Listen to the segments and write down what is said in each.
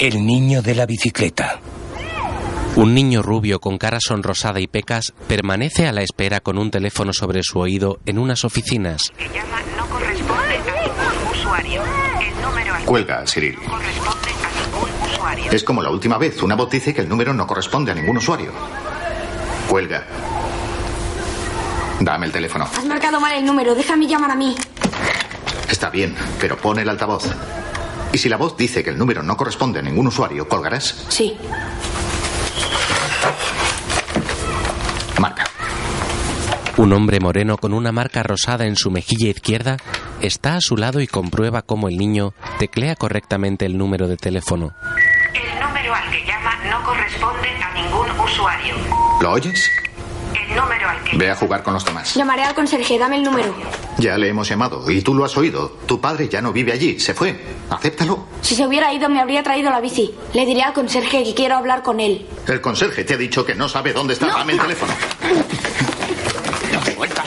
El niño de la bicicleta. Un niño rubio con cara sonrosada y pecas permanece a la espera con un teléfono sobre su oído en unas oficinas. Cuelga, Cyril. Es como la última vez. Una voz dice que el número no corresponde a ningún usuario. Cuelga. Dame el teléfono. Has marcado mal el número. Déjame llamar a mí. Está bien, pero pon el altavoz. Y si la voz dice que el número no corresponde a ningún usuario, ¿colgarás? Sí. Marca. Un hombre moreno con una marca rosada en su mejilla izquierda está a su lado y comprueba cómo el niño teclea correctamente el número de teléfono. El número al que llama no corresponde a ningún usuario. ¿Lo oyes? Número al que Ve a jugar con los demás. Llamaré al conserje. Dame el número. Ya le hemos llamado y tú lo has oído. Tu padre ya no vive allí, se fue. Acéptalo. Si se hubiera ido, me habría traído la bici. Le diré al conserje que quiero hablar con él. El conserje te ha dicho que no sabe dónde está. Dame el teléfono. ¡Suelta!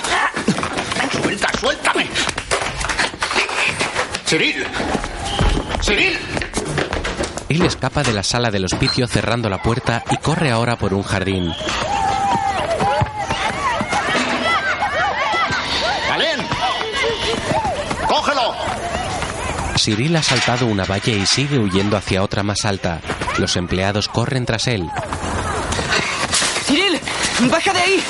¡Suelta, suéltame! ¡Cyril! ¡Cyril! Él escapa de la sala del hospicio cerrando la puerta y corre ahora por un jardín. Cyril ha saltado una valla y sigue huyendo hacia otra más alta. Los empleados corren tras él. ¡Cyril! ¡Baja de ahí!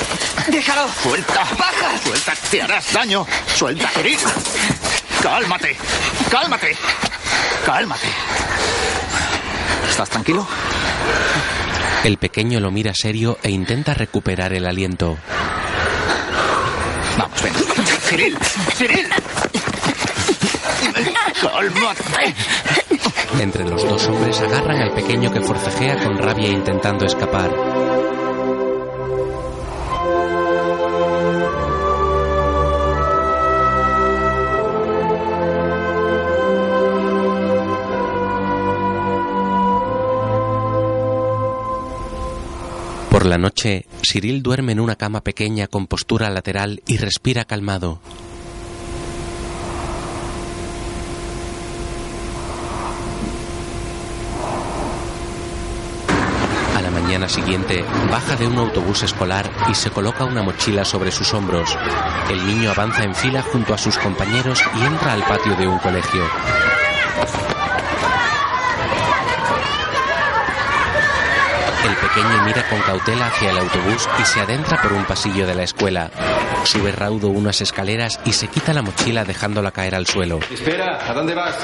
¡Déjalo! ¡Suelta! ¡Baja! ¡Suelta! ¡Te harás daño! ¡Suelta, Cyril! ¡Cálmate! ¡Cálmate! ¡Cálmate! ¿Estás tranquilo? El pequeño lo mira serio e intenta recuperar el aliento. Vamos, ven. ¡Cyril! ¡Cyril! ¡Cálmate! Entre los dos hombres agarran al pequeño que forcejea con rabia intentando escapar. Por la noche, Cyril duerme en una cama pequeña con postura lateral y respira calmado. A la mañana siguiente, baja de un autobús escolar y se coloca una mochila sobre sus hombros. El niño avanza en fila junto a sus compañeros y entra al patio de un colegio. El pequeño mira con cautela hacia el autobús y se adentra por un pasillo de la escuela. Sube raudo unas escaleras y se quita la mochila dejándola caer al suelo. Espera, ¿a dónde vas?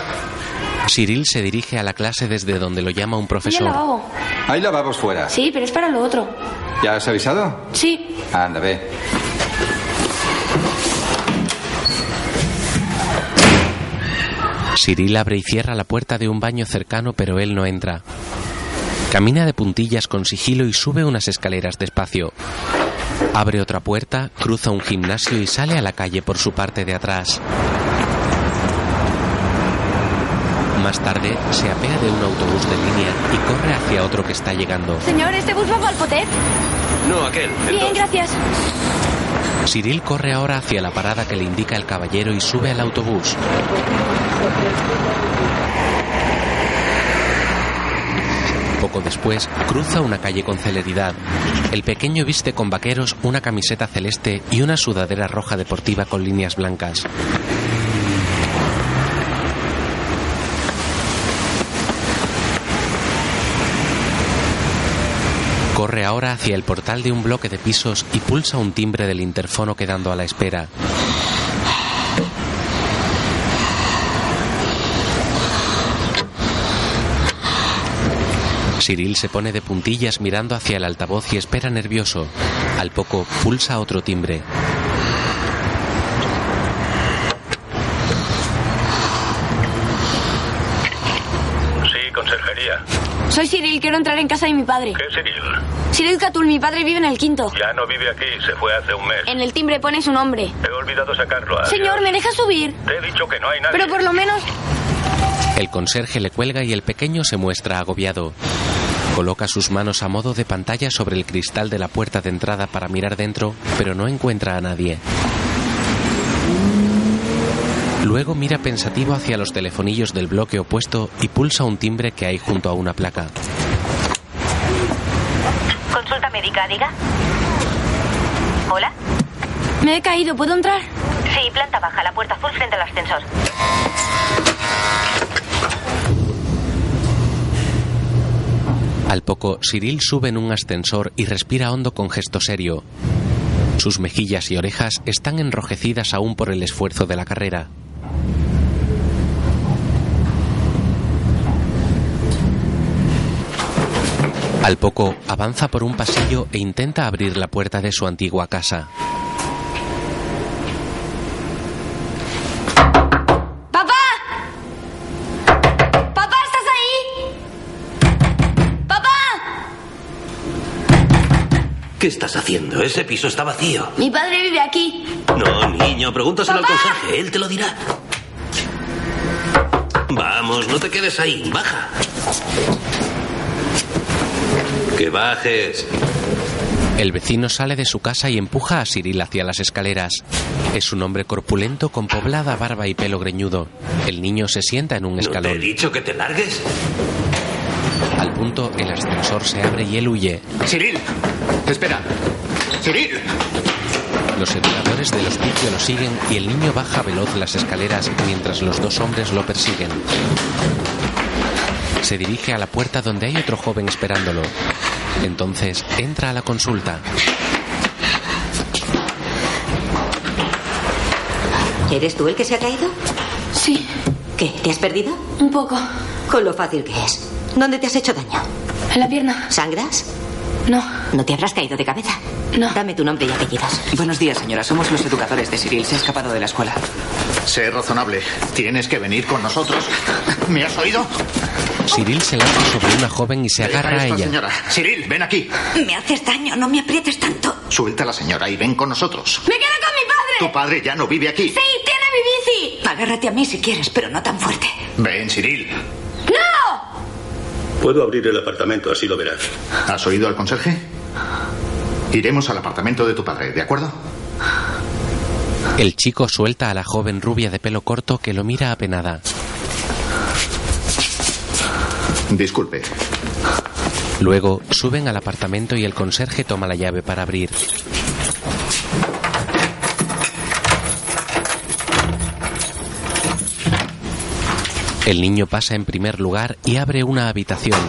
Cyril se dirige a la clase desde donde lo llama un ¿Y el profesor. Hay lavabos fuera. Sí, pero es para lo otro. ¿Ya has avisado? Sí. Anda, ve. Cyril abre y cierra la puerta de un baño cercano, pero él no entra. Camina de puntillas con sigilo y sube unas escaleras despacio. Abre otra puerta, cruza un gimnasio y sale a la calle por su parte de atrás. Más tarde, se apea de un autobús de línea y corre hacia otro que está llegando. Señor, ¿este bus va para el potet? No, aquel. Bien, gracias. Cyril corre ahora hacia la parada que le indica el caballero y sube al autobús. Poco después, cruza una calle con celeridad. El pequeño viste con vaqueros una camiseta celeste y una sudadera roja deportiva con líneas blancas. Corre ahora hacia el portal de un bloque de pisos y pulsa un timbre del interfono quedando a la espera. Cyril se pone de puntillas mirando hacia el altavoz y espera nervioso. Al poco pulsa otro timbre. Sí, conserjería. Soy Cyril, quiero entrar en casa de mi padre. ¿Qué Cyril? Cyril Catul, mi padre vive en el quinto. Ya no vive aquí, se fue hace un mes. En el timbre pone su nombre. He olvidado sacarlo. adiós. Señor, ¿me deja subir? Te he dicho que no hay nadie. Pero por lo menos... El conserje le cuelga y el pequeño se muestra agobiado. Coloca sus manos a modo de pantalla sobre el cristal de la puerta de entrada para mirar dentro, pero no encuentra a nadie. Luego mira pensativo hacia los telefonillos del bloque opuesto y pulsa un timbre que hay junto a una placa. Consulta médica, diga. ¿Hola? Me he caído, ¿puedo entrar? Sí, planta baja, la puerta full frente al ascensor. Al poco, Cyril sube en un ascensor y respira hondo con gesto serio. Sus mejillas y orejas están enrojecidas aún por el esfuerzo de la carrera. Al poco, avanza por un pasillo e intenta abrir la puerta de su antigua casa. ¡Papá! ¡Papá, estás ahí! ¡Papá! ¿Qué estás haciendo? Ese piso está vacío. Mi padre vive aquí. No, niño, pregúntaselo ¡Papá! al conserje. Él te lo dirá. Vamos, no te quedes ahí. Baja. Que bajes. El vecino sale de su casa y empuja a Cyril hacia las escaleras. Es un hombre corpulento con poblada barba y pelo greñudo. El niño se sienta en un ¿No te he escalón. dicho que te largues? Al punto, el ascensor se abre y él huye. Cyril, espera. Cyril. Los educadores del hospicio lo siguen y el niño baja veloz las escaleras mientras los dos hombres lo persiguen. Se dirige a la puerta donde hay otro joven esperándolo. Entonces entra a la consulta. ¿Eres tú el que se ha caído? Sí, ¿Qué? ¿Te has perdido? un poco. Con lo fácil que es. ¿Dónde te has hecho daño? En la pierna. ¿Sangras? No, ¿No te habrás caído de cabeza? no. Dame tu nombre y apellidos. Buenos días, señora. Somos los educadores de Cyril. Se ha escapado de la escuela. Sé razonable. Tienes que venir con nosotros. ¿Me has oído? Cyril se lanza sobre una joven y se agarra a ella. señora. Cyril, ven aquí. Me haces daño, no me aprietes tanto. Suelta a la señora y ven con nosotros. ¡Me quedo con mi padre! Tu padre ya no vive aquí. ¡Sí, tiene mi bici! Agárrate a mí si quieres, pero no tan fuerte. Ven, Cyril. Puedo abrir el apartamento, así lo verás. ¿Has oído al conserje? Iremos al apartamento de tu padre, ¿de acuerdo? El chico suelta a la joven rubia de pelo corto que lo mira apenada. Disculpe. Luego suben al apartamento y el conserje toma la llave para abrir. El niño pasa en primer lugar y abre una habitación.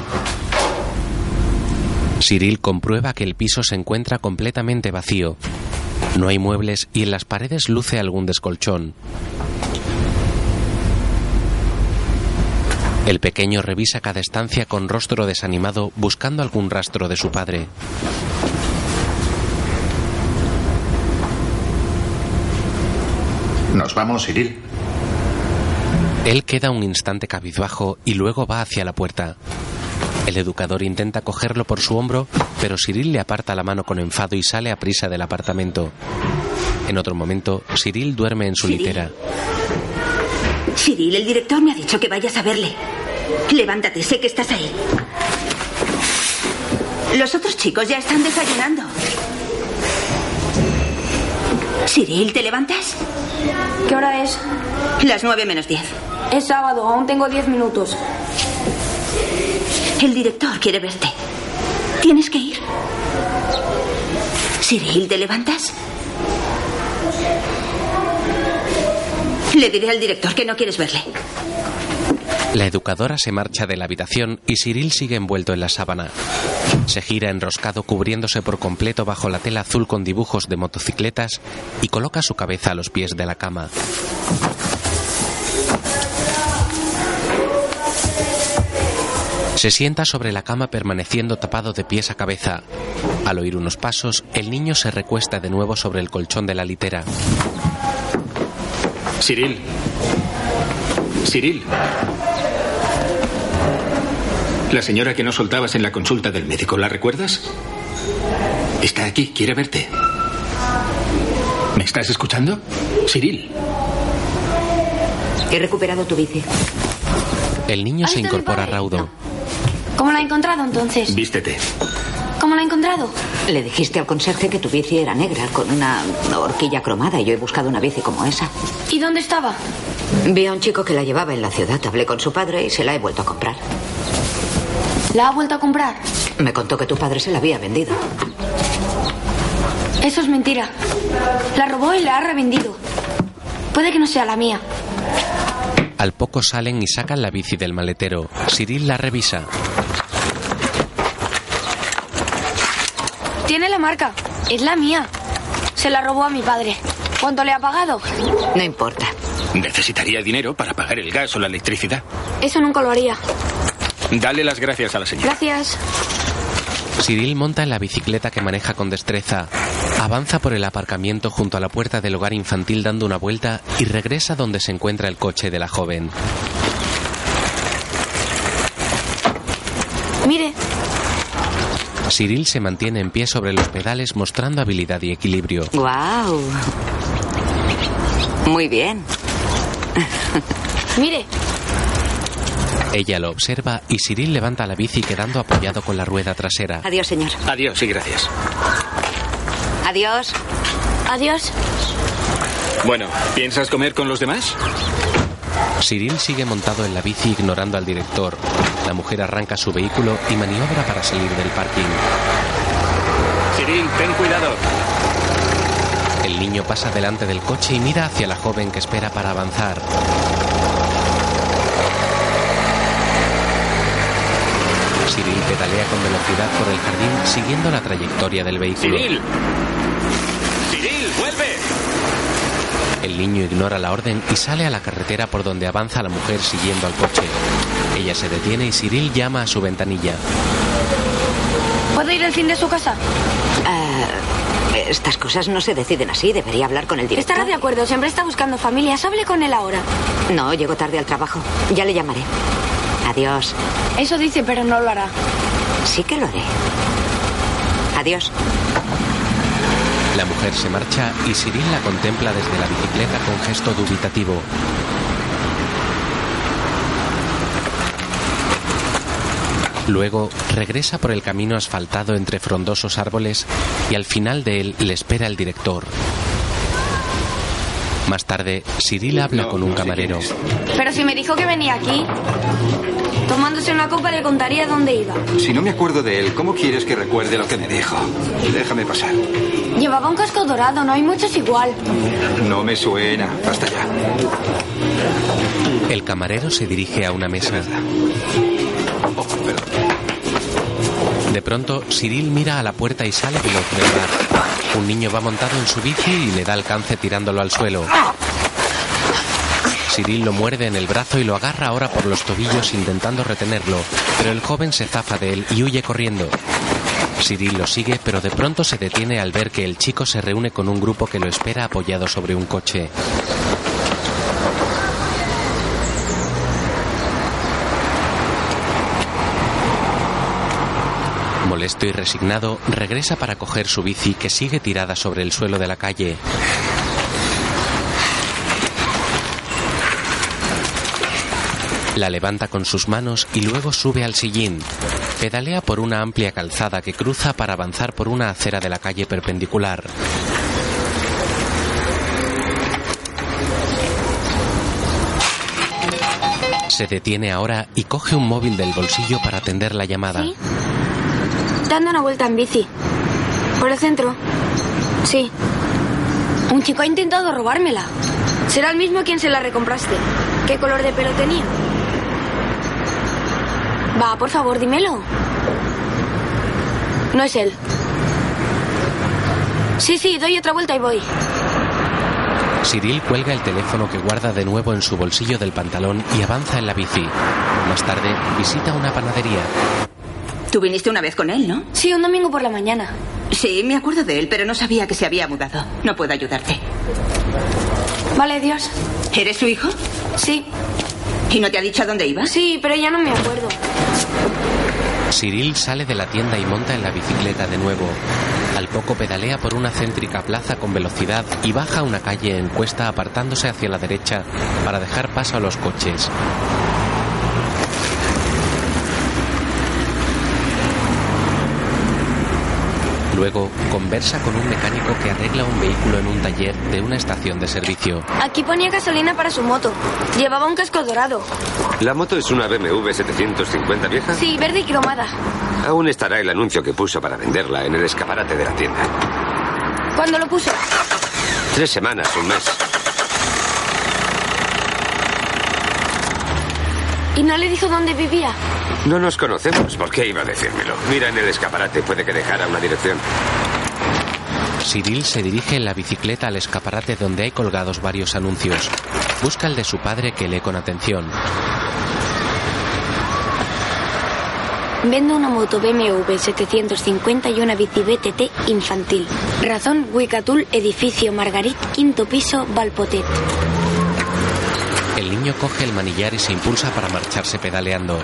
Cyril comprueba que el piso se encuentra completamente vacío. No hay muebles y en las paredes luce algún descolchón. El pequeño revisa cada estancia con rostro desanimado buscando algún rastro de su padre. Nos vamos, Cyril. Él queda un instante cabizbajo y luego va hacia la puerta. El educador intenta cogerlo por su hombro, pero Cyril le aparta la mano con enfado y sale a prisa del apartamento. En otro momento, Cyril duerme en su Cyril. litera. Cyril, el director me ha dicho que vayas a verle. Levántate, sé que estás ahí. Los otros chicos ya están desayunando. Cyril, ¿te levantas? ¿Qué hora es? Las nueve menos diez. Es sábado, aún tengo diez minutos. El director quiere verte. Tienes que ir. Cyril, ¿te levantas? Le diré al director que no quieres verle. La educadora se marcha de la habitación y Cyril sigue envuelto en la sábana. Se gira enroscado cubriéndose por completo bajo la tela azul con dibujos de motocicletas y coloca su cabeza a los pies de la cama. Se sienta sobre la cama permaneciendo tapado de pies a cabeza. Al oír unos pasos, el niño se recuesta de nuevo sobre el colchón de la litera. Cyril. Cyril. La señora que no soltabas en la consulta del médico, ¿la recuerdas? Está aquí, quiere verte. ¿Me estás escuchando? Cyril. He recuperado tu bici. El niño se incorpora raudo. ¿Cómo la ha encontrado entonces? Vístete. ¿Cómo la ha encontrado? Le dijiste al conserje que tu bici era negra con una horquilla cromada y yo he buscado una bici como esa. ¿Y dónde estaba? Vi a un chico que la llevaba en la ciudad. Hablé con su padre y se la he vuelto a comprar. ¿La ha vuelto a comprar? Me contó que tu padre se la había vendido. Eso es mentira. La robó y la ha revendido. Puede que no sea la mía. Al poco salen y sacan la bici del maletero. Cyril la revisa. Tiene la marca. Es la mía. Se la robó a mi padre. ¿Cuánto le ha pagado? No importa. Necesitaría dinero para pagar el gas o la electricidad. Eso nunca lo haría. Dale las gracias a la señora. Gracias. Cyril monta en la bicicleta que maneja con destreza. Avanza por el aparcamiento junto a la puerta del hogar infantil dando una vuelta y regresa donde se encuentra el coche de la joven. Mire, Cyril se mantiene en pie sobre los pedales mostrando habilidad y equilibrio. ¡Guau! Muy bien. mire. Ella lo observa y Cyril levanta la bici quedando apoyado con la rueda trasera. Adiós, señor. Adiós y gracias. Adiós. Adiós. Bueno, ¿piensas comer con los demás? Cyril sigue montado en la bici ignorando al director. La mujer arranca su vehículo y maniobra para salir del parking. Cyril, ten cuidado. El niño pasa delante del coche y mira hacia la joven que espera para avanzar. Cyril pedalea con velocidad por el jardín siguiendo la trayectoria del vehículo. Cyril. Cyril, vuelve. El niño ignora la orden y sale a la carretera por donde avanza la mujer siguiendo al coche. Ella se detiene y Cyril llama a su ventanilla. ¿Puedo ir al fin de su casa? Ah, estas cosas no se deciden así. Debería hablar con el director. Estará de acuerdo. Siempre está buscando familias. Hable con él ahora. No, llego tarde al trabajo. Ya le llamaré. Adiós. Eso dice, pero no lo hará. Sí que lo haré. Adiós. La mujer se marcha y Cyril la contempla desde la bicicleta con gesto dubitativo. Luego regresa por el camino asfaltado entre frondosos árboles y al final de él le espera el director. Más tarde, Cyril habla con un camarero. Pero si me dijo que venía aquí, tomándose una copa le contaría dónde iba. Si no me acuerdo de él, ¿cómo quieres que recuerde lo que me dijo? Déjame pasar. Llevaba un casco dorado, no hay muchos igual. No me suena. Hasta ya. El camarero se dirige a una mesa. De pronto, Cyril mira a la puerta y sale veloz. Un niño va montado en su bici y le da alcance tirándolo al suelo. Cyril lo muerde en el brazo y lo agarra ahora por los tobillos intentando retenerlo, pero el joven se zafa de él y huye corriendo. Cyril lo sigue, pero de pronto se detiene al ver que el chico se reúne con un grupo que lo espera apoyado sobre un coche. Molesto y resignado, regresa para coger su bici que sigue tirada sobre el suelo de la calle. La levanta con sus manos y luego sube al sillín. Pedalea por una amplia calzada que cruza para avanzar por una acera de la calle perpendicular. Se detiene ahora y coge un móvil del bolsillo para atender la llamada. Dando una vuelta en bici. Por el centro. Sí. Un chico ha intentado robármela. Será el mismo quien se la recompraste. ¿Qué color de pelo tenía? Va, por favor, dímelo. No es él. Sí, sí, doy otra vuelta y voy. Cyril cuelga el teléfono que guarda de nuevo en su bolsillo del pantalón y avanza en la bici. Más tarde, visita una panadería. Tú viniste una vez con él, ¿no? Sí, un domingo por la mañana. Sí, me acuerdo de él, pero no sabía que se había mudado. No puedo ayudarte. Vale, Dios. ¿Eres su hijo? Sí. ¿Y no te ha dicho a dónde iba? Sí, pero ya no me acuerdo. Cyril sale de la tienda y monta en la bicicleta de nuevo. Al poco pedalea por una céntrica plaza con velocidad y baja una calle en cuesta apartándose hacia la derecha para dejar paso a los coches. Luego conversa con un mecánico que arregla un vehículo en un taller de una estación de servicio. Aquí ponía gasolina para su moto. Llevaba un casco dorado. ¿La moto es una BMW 750 vieja? Sí, verde y cromada. Aún estará el anuncio que puso para venderla en el escaparate de la tienda. ¿Cuándo lo puso? Tres semanas, un mes. ¿Y no le dijo dónde vivía? No nos conocemos. ¿Por qué iba a decírmelo? Mira en el escaparate. Puede que dejara una dirección. Cyril se dirige en la bicicleta al escaparate donde hay colgados varios anuncios. Busca el de su padre que lee con atención. Vendo una moto BMW 750 y una bici BTT infantil. Razón Wicatul, edificio Margarit, quinto piso, Valpotet. El niño coge el manillar y se impulsa para marcharse pedaleando.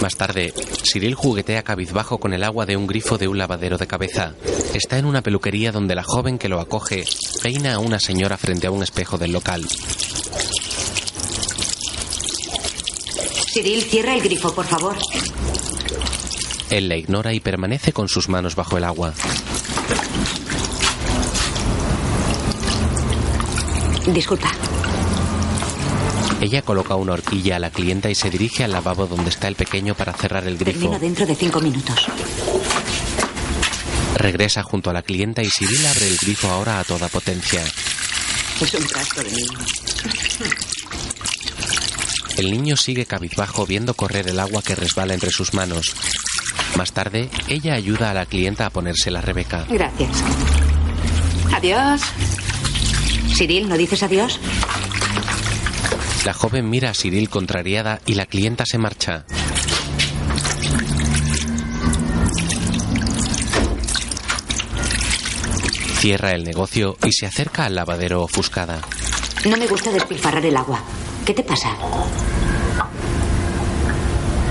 Más tarde, Cyril juguetea cabizbajo con el agua de un grifo de un lavadero de cabeza. Está en una peluquería donde la joven que lo acoge peina a una señora frente a un espejo del local. Cyril, cierra el grifo, por favor. Él la ignora y permanece con sus manos bajo el agua. Disculpa. Ella coloca una horquilla a la clienta y se dirige al lavabo donde está el pequeño para cerrar el grifo. Termino dentro de cinco minutos. Regresa junto a la clienta y Cyril abre el grifo ahora a toda potencia. Es un de niño. El niño sigue cabizbajo viendo correr el agua que resbala entre sus manos. Más tarde, ella ayuda a la clienta a ponerse la Rebeca. Gracias. Adiós. Cyril, ¿no dices adiós? La joven mira a Cyril contrariada y la clienta se marcha. Cierra el negocio y se acerca al lavadero ofuscada. No me gusta despilfarrar el agua. ¿Qué te pasa?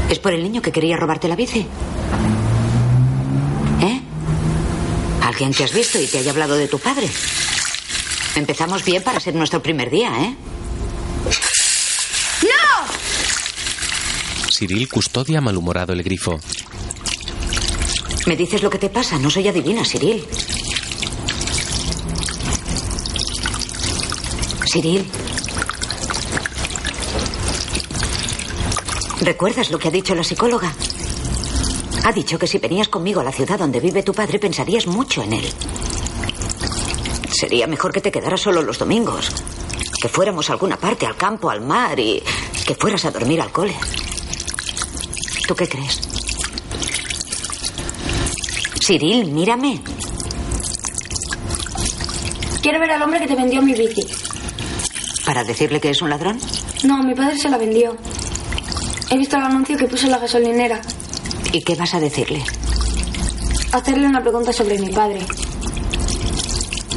¿Es por el niño que quería robarte la bici? ¿Eh? Alguien que has visto y te haya hablado de tu padre. Empezamos bien para ser nuestro primer día, ¿eh? ¡No! Cyril custodia malhumorado el grifo. ¿Me dices lo que te pasa? No soy adivina, Cyril. Cyril. ¿Recuerdas lo que ha dicho la psicóloga? Ha dicho que si venías conmigo a la ciudad donde vive tu padre pensarías mucho en él. Sería mejor que te quedaras solo los domingos. Que fuéramos a alguna parte, al campo, al mar y que fueras a dormir al cole. ¿Tú qué crees? Cyril, mírame. Quiero ver al hombre que te vendió mi bici. ¿Para decirle que es un ladrón? No, mi padre se la vendió. He visto el anuncio que puso en la gasolinera. ¿Y qué vas a decirle? Hacerle una pregunta sobre mi padre.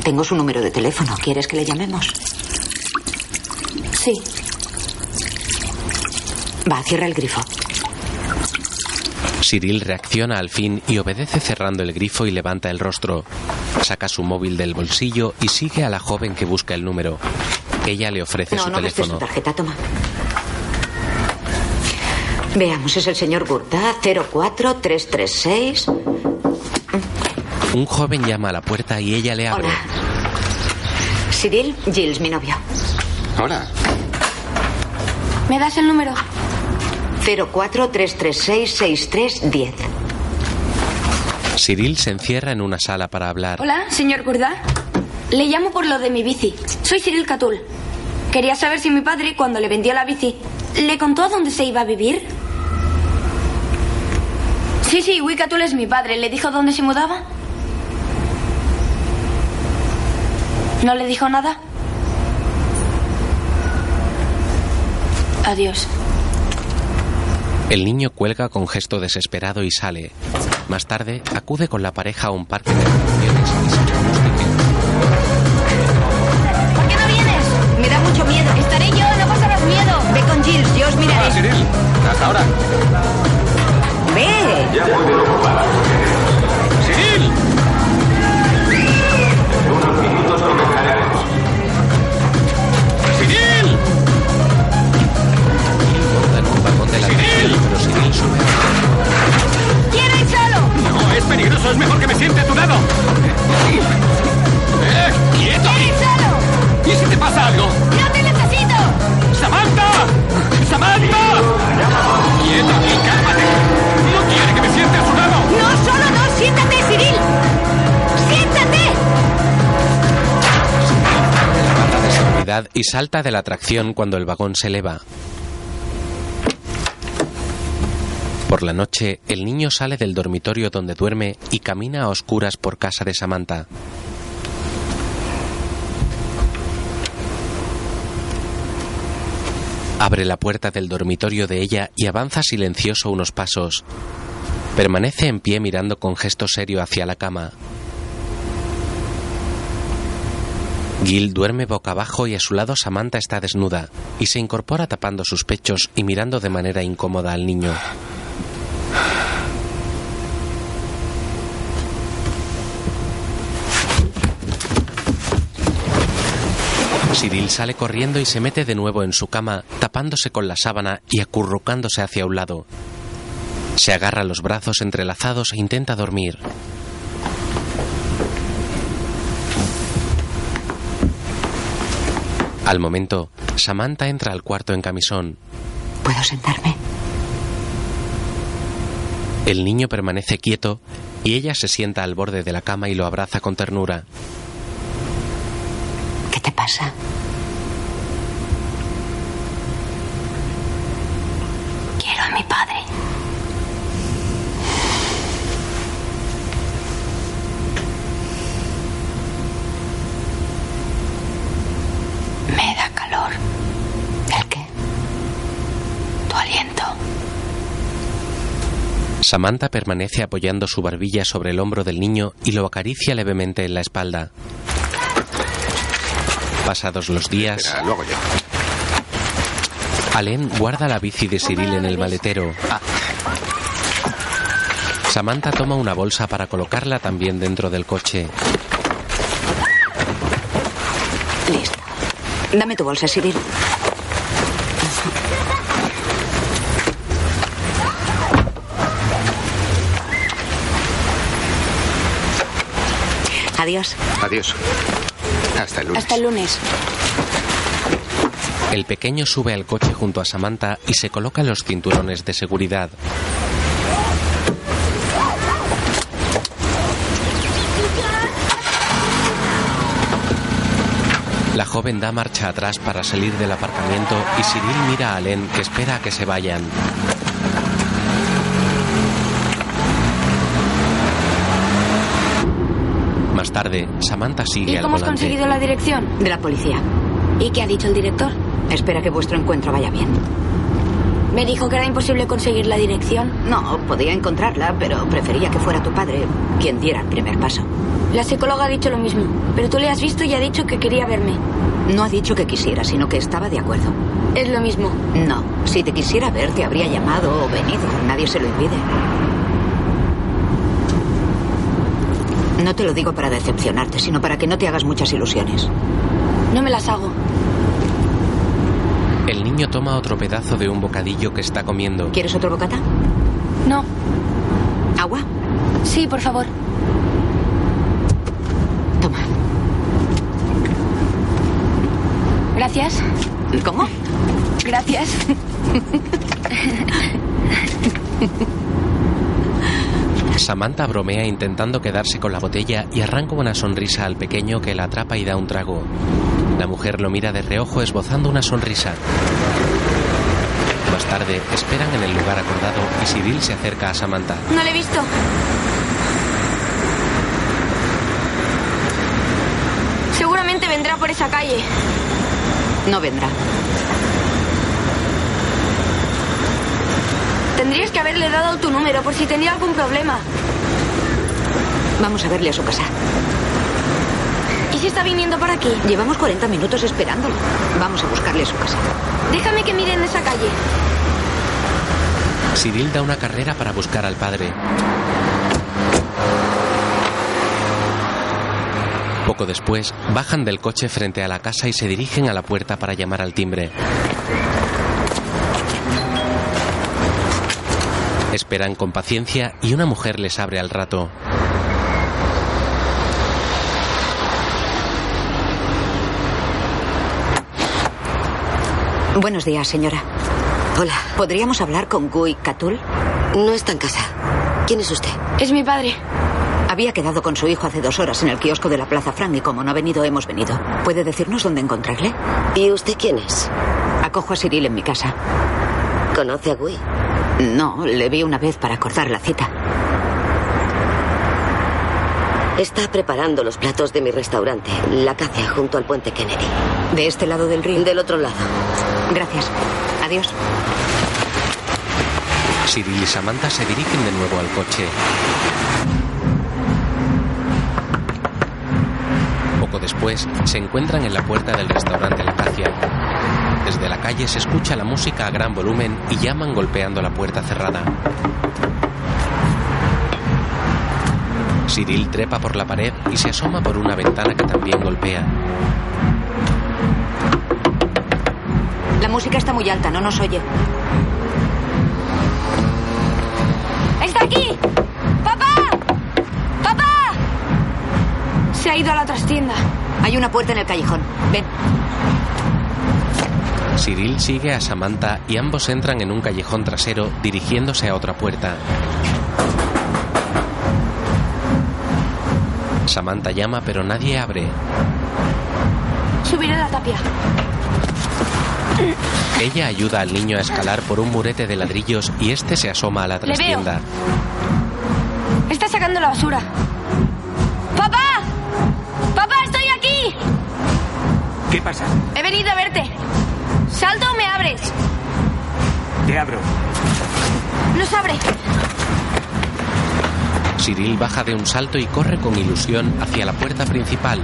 Tengo su número de teléfono. ¿Quieres que le llamemos? Sí. Va, cierra el grifo. Cyril reacciona al fin y obedece cerrando el grifo y levanta el rostro. Saca su móvil del bolsillo y sigue a la joven que busca el número. Ella le ofrece no, su no teléfono. su tarjeta, toma. Veamos, es el señor Gurda, 04336. Un joven llama a la puerta y ella le abre. Hola. Cyril, Gilles, mi novio. Hola. ¿Me das el número? 043366310. Cyril se encierra en una sala para hablar. Hola, señor Gurda. Le llamo por lo de mi bici. Soy Cyril Catul. Quería saber si mi padre, cuando le vendió la bici, ¿le contó a dónde se iba a vivir? Sí, sí, Wicatul es mi padre. ¿Le dijo dónde se mudaba? ¿No le dijo nada? Adiós. El niño cuelga con gesto desesperado y sale. Más tarde, acude con la pareja a un parque de atracciones y se ¿Por qué no vienes? Me da mucho miedo. Estaré yo, no pasarás miedo. Ve con Gilles, yo os miraré. Hola, Cyril. Hasta ahora. Ve. Ya. peligroso. Es mejor que me siente a tu lado. ¡Eh! ¡Quieto! ¡Solo! ¿Y si te pasa algo? ¡No te necesito! ¡Samantha! ¡Samantha! ¡Quieto aquí! ¡Cálmate! ¡No quiere que me siente a su lado! ¡No, solo no! ¡Siéntate, Cyril! ¡Siéntate! Se levanta de seguridad y salta de la tracción cuando el vagón se eleva. Por la noche, el niño sale del dormitorio donde duerme y camina a oscuras por casa de Samantha. Abre la puerta del dormitorio de ella y avanza silencioso unos pasos. Permanece en pie mirando con gesto serio hacia la cama. Gil duerme boca abajo y a su lado Samantha está desnuda y se incorpora tapando sus pechos y mirando de manera incómoda al niño. Cyril sale corriendo y se mete de nuevo en su cama, tapándose con la sábana y acurrucándose hacia un lado. Se agarra los brazos entrelazados e intenta dormir. Al momento, Samantha entra al cuarto en camisón. ¿Puedo sentarme? El niño permanece quieto y ella se sienta al borde de la cama y lo abraza con ternura. ¿Qué te pasa? Quiero a mi padre. Me da calor. ¿El qué? Tu aliento. Samantha permanece apoyando su barbilla sobre el hombro del niño y lo acaricia levemente en la espalda. Pasados los días, Espera, yo. Allen guarda la bici de Cyril en el maletero. Samantha toma una bolsa para colocarla también dentro del coche. Listo. Dame tu bolsa, Cyril. Adiós. Adiós. Hasta el lunes. Hasta el lunes. El pequeño sube al coche junto a Samantha y se coloca los cinturones de seguridad. La joven da marcha atrás para salir del aparcamiento y Cyril mira a Allen que espera a que se vayan. Más tarde, Samantha sigue ¿Y al cómo has conseguido la dirección? De la policía. ¿Y qué ha dicho el director? Espera que vuestro encuentro vaya bien. Me dijo que era imposible conseguir la dirección. No, podía encontrarla, pero prefería que fuera tu padre quien diera el primer paso. La psicóloga ha dicho lo mismo, pero tú le has visto y ha dicho que quería verme. No ha dicho que quisiera, sino que estaba de acuerdo. Es lo mismo. No, si te quisiera ver, te habría llamado o venido. Nadie se lo impide. No te lo digo para decepcionarte, sino para que no te hagas muchas ilusiones. No me las hago. El niño toma otro pedazo de un bocadillo que está comiendo. ¿Quieres otro bocata? No. ¿Agua? Sí, por favor. Toma. Gracias. ¿Cómo? Gracias. Samantha bromea intentando quedarse con la botella y arranca una sonrisa al pequeño que la atrapa y da un trago. La mujer lo mira de reojo esbozando una sonrisa. Más tarde, esperan en el lugar acordado y Cyril se acerca a Samantha. No le he visto. Seguramente vendrá por esa calle. No vendrá. Tendrías que haberle dado tu número por si tenía algún problema. Vamos a verle a su casa. ¿Y si está viniendo por aquí? Llevamos 40 minutos esperándolo. Vamos a buscarle a su casa. Déjame que mire en esa calle. Cyril da una carrera para buscar al padre. Poco después, bajan del coche frente a la casa y se dirigen a la puerta para llamar al timbre. Esperan con paciencia y una mujer les abre al rato. Buenos días, señora. Hola. ¿Podríamos hablar con Guy Catul? No está en casa. ¿Quién es usted? Es mi padre. Ha Había quedado con su hijo hace dos horas en el kiosco de la Plaza Frank y como no ha venido, hemos venido. ¿Puede decirnos dónde encontrarle? ¿Y usted quién es? Acojo a Cyril en mi casa. ¿Conoce a Gui? No, le vi una vez para acordar la cita. Está preparando los platos de mi restaurante, La Cacia, junto al puente Kennedy. ¿De este lado del río? Del otro lado. Gracias. Adiós. Cyril y Samantha se dirigen de nuevo al coche. Poco después, se encuentran en la puerta del restaurante La Cacia. Desde la calle se escucha la música a gran volumen y llaman golpeando la puerta cerrada. Cyril trepa por la pared y se asoma por una ventana que también golpea. La música está muy alta, no nos oye. ¡Está aquí! ¡Papá! ¡Papá! Se ha ido a la trastienda. Hay una puerta en el callejón. Ven. Cyril sigue a Samantha y ambos entran en un callejón trasero dirigiéndose a otra puerta. Samantha llama pero nadie abre. Subiré la tapia. Ella ayuda al niño a escalar por un murete de ladrillos y este se asoma a la Le veo. trastienda. Está sacando la basura. ¡Papá! ¡Papá, estoy aquí! ¿Qué pasa? He venido a verte. ¿Salto o me abres? Te abro. No se abre. Cyril baja de un salto y corre con ilusión hacia la puerta principal.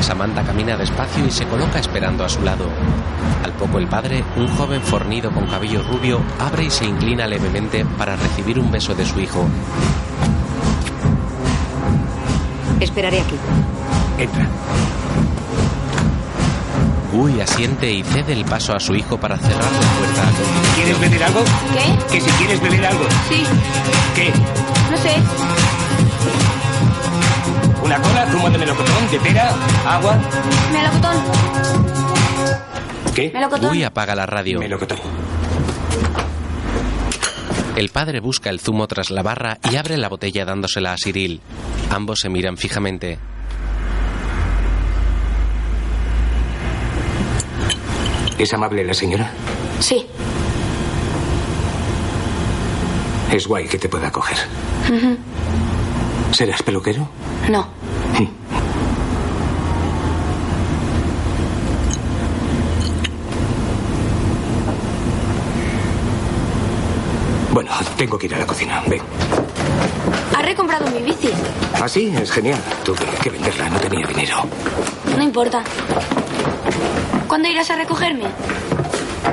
Samantha camina despacio y se coloca esperando a su lado. Al poco el padre, un joven fornido con cabello rubio, abre y se inclina levemente para recibir un beso de su hijo. Esperaré aquí. Entra. Gui asiente y cede el paso a su hijo para cerrar la puerta. ¿Quieres beber algo? ¿Qué? Que si quieres beber algo. Sí. ¿Qué? No sé. ¿Una cola, zumo de melocotón, de pera, agua? Melocotón. ¿Qué? Melocotón. Gui apaga la radio. Melocotón. El padre busca el zumo tras la barra y abre la botella dándosela a Cyril. Ambos se miran fijamente. ¿Es amable la señora? Sí. Es guay que te pueda coger. ¿Serás peluquero? No. Bueno, tengo que ir a la cocina. Ven. Has recomprado mi bici. Ah, sí, es genial. Tuve que venderla, no tenía dinero. No importa. ¿Cuándo irás a recogerme?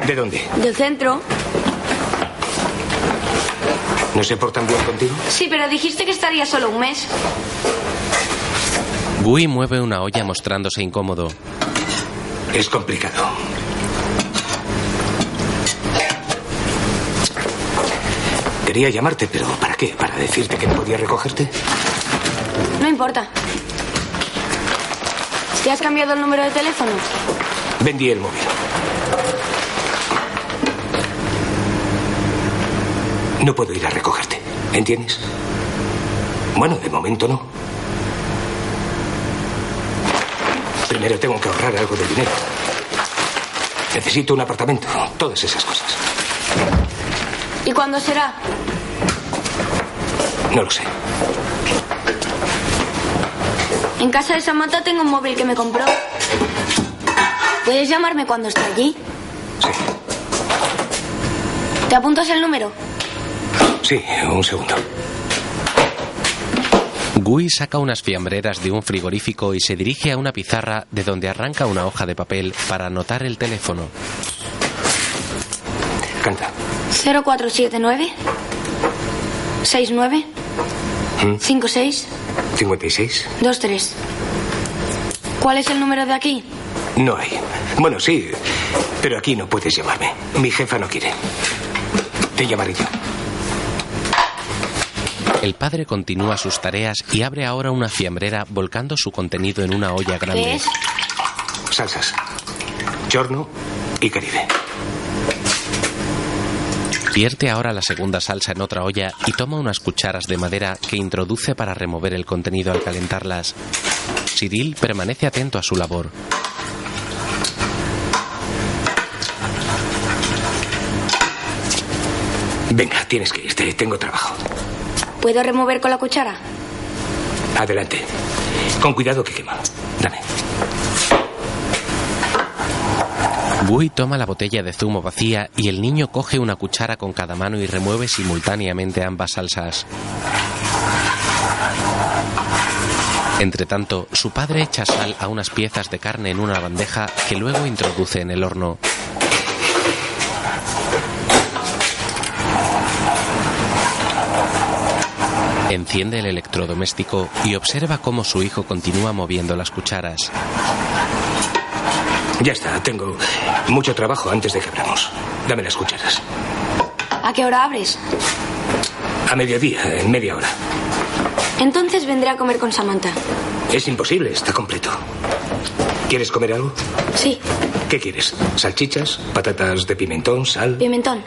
¿De dónde? Del centro. ¿No se portan bien contigo? Sí, pero dijiste que estaría solo un mes. Gui mueve una olla mostrándose incómodo. Es complicado. Quería llamarte, pero ¿para qué? ¿Para decirte que no podía recogerte? No importa. ¿Te has cambiado el número de teléfono? Vendí el móvil. No puedo ir a recogerte, ¿entiendes? Bueno, de momento no. Primero tengo que ahorrar algo de dinero. Necesito un apartamento, todas esas cosas. ¿Y cuándo será? No lo sé. En casa de Samantha tengo un móvil que me compró. ¿Puedes llamarme cuando esté allí? Sí. ¿Te apuntas el número? Sí, un segundo. Gui saca unas fiambreras de un frigorífico y se dirige a una pizarra de donde arranca una hoja de papel para anotar el teléfono. Canta. 0479 69 ¿Mm? 56 ¿56? 23. ¿Cuál es el número de aquí? No hay. Bueno, sí, pero aquí no puedes llamarme. Mi jefa no quiere. Te llamaré yo. El padre continúa sus tareas y abre ahora una fiambrera volcando su contenido en una olla grande. ¿Qué es? Salsas. Chorno y Caribe. Vierte ahora la segunda salsa en otra olla y toma unas cucharas de madera que introduce para remover el contenido al calentarlas. Cyril permanece atento a su labor. Venga, tienes que irte. Tengo trabajo. ¿Puedo remover con la cuchara? Adelante. Con cuidado que quema. Dame. Gui toma la botella de zumo vacía y el niño coge una cuchara con cada mano y remueve simultáneamente ambas salsas. Entre tanto, su padre echa sal a unas piezas de carne en una bandeja que luego introduce en el horno. Enciende el electrodoméstico y observa cómo su hijo continúa moviendo las cucharas. Ya está, tengo mucho trabajo antes de que abramos. Dame las cucharas. ¿A qué hora abres? A mediodía, en media hora. Entonces vendré a comer con Samantha. Es imposible, está completo. ¿Quieres comer algo? Sí. ¿Qué quieres? ¿Salchichas? ¿Patatas de pimentón? ¿Sal? Pimentón.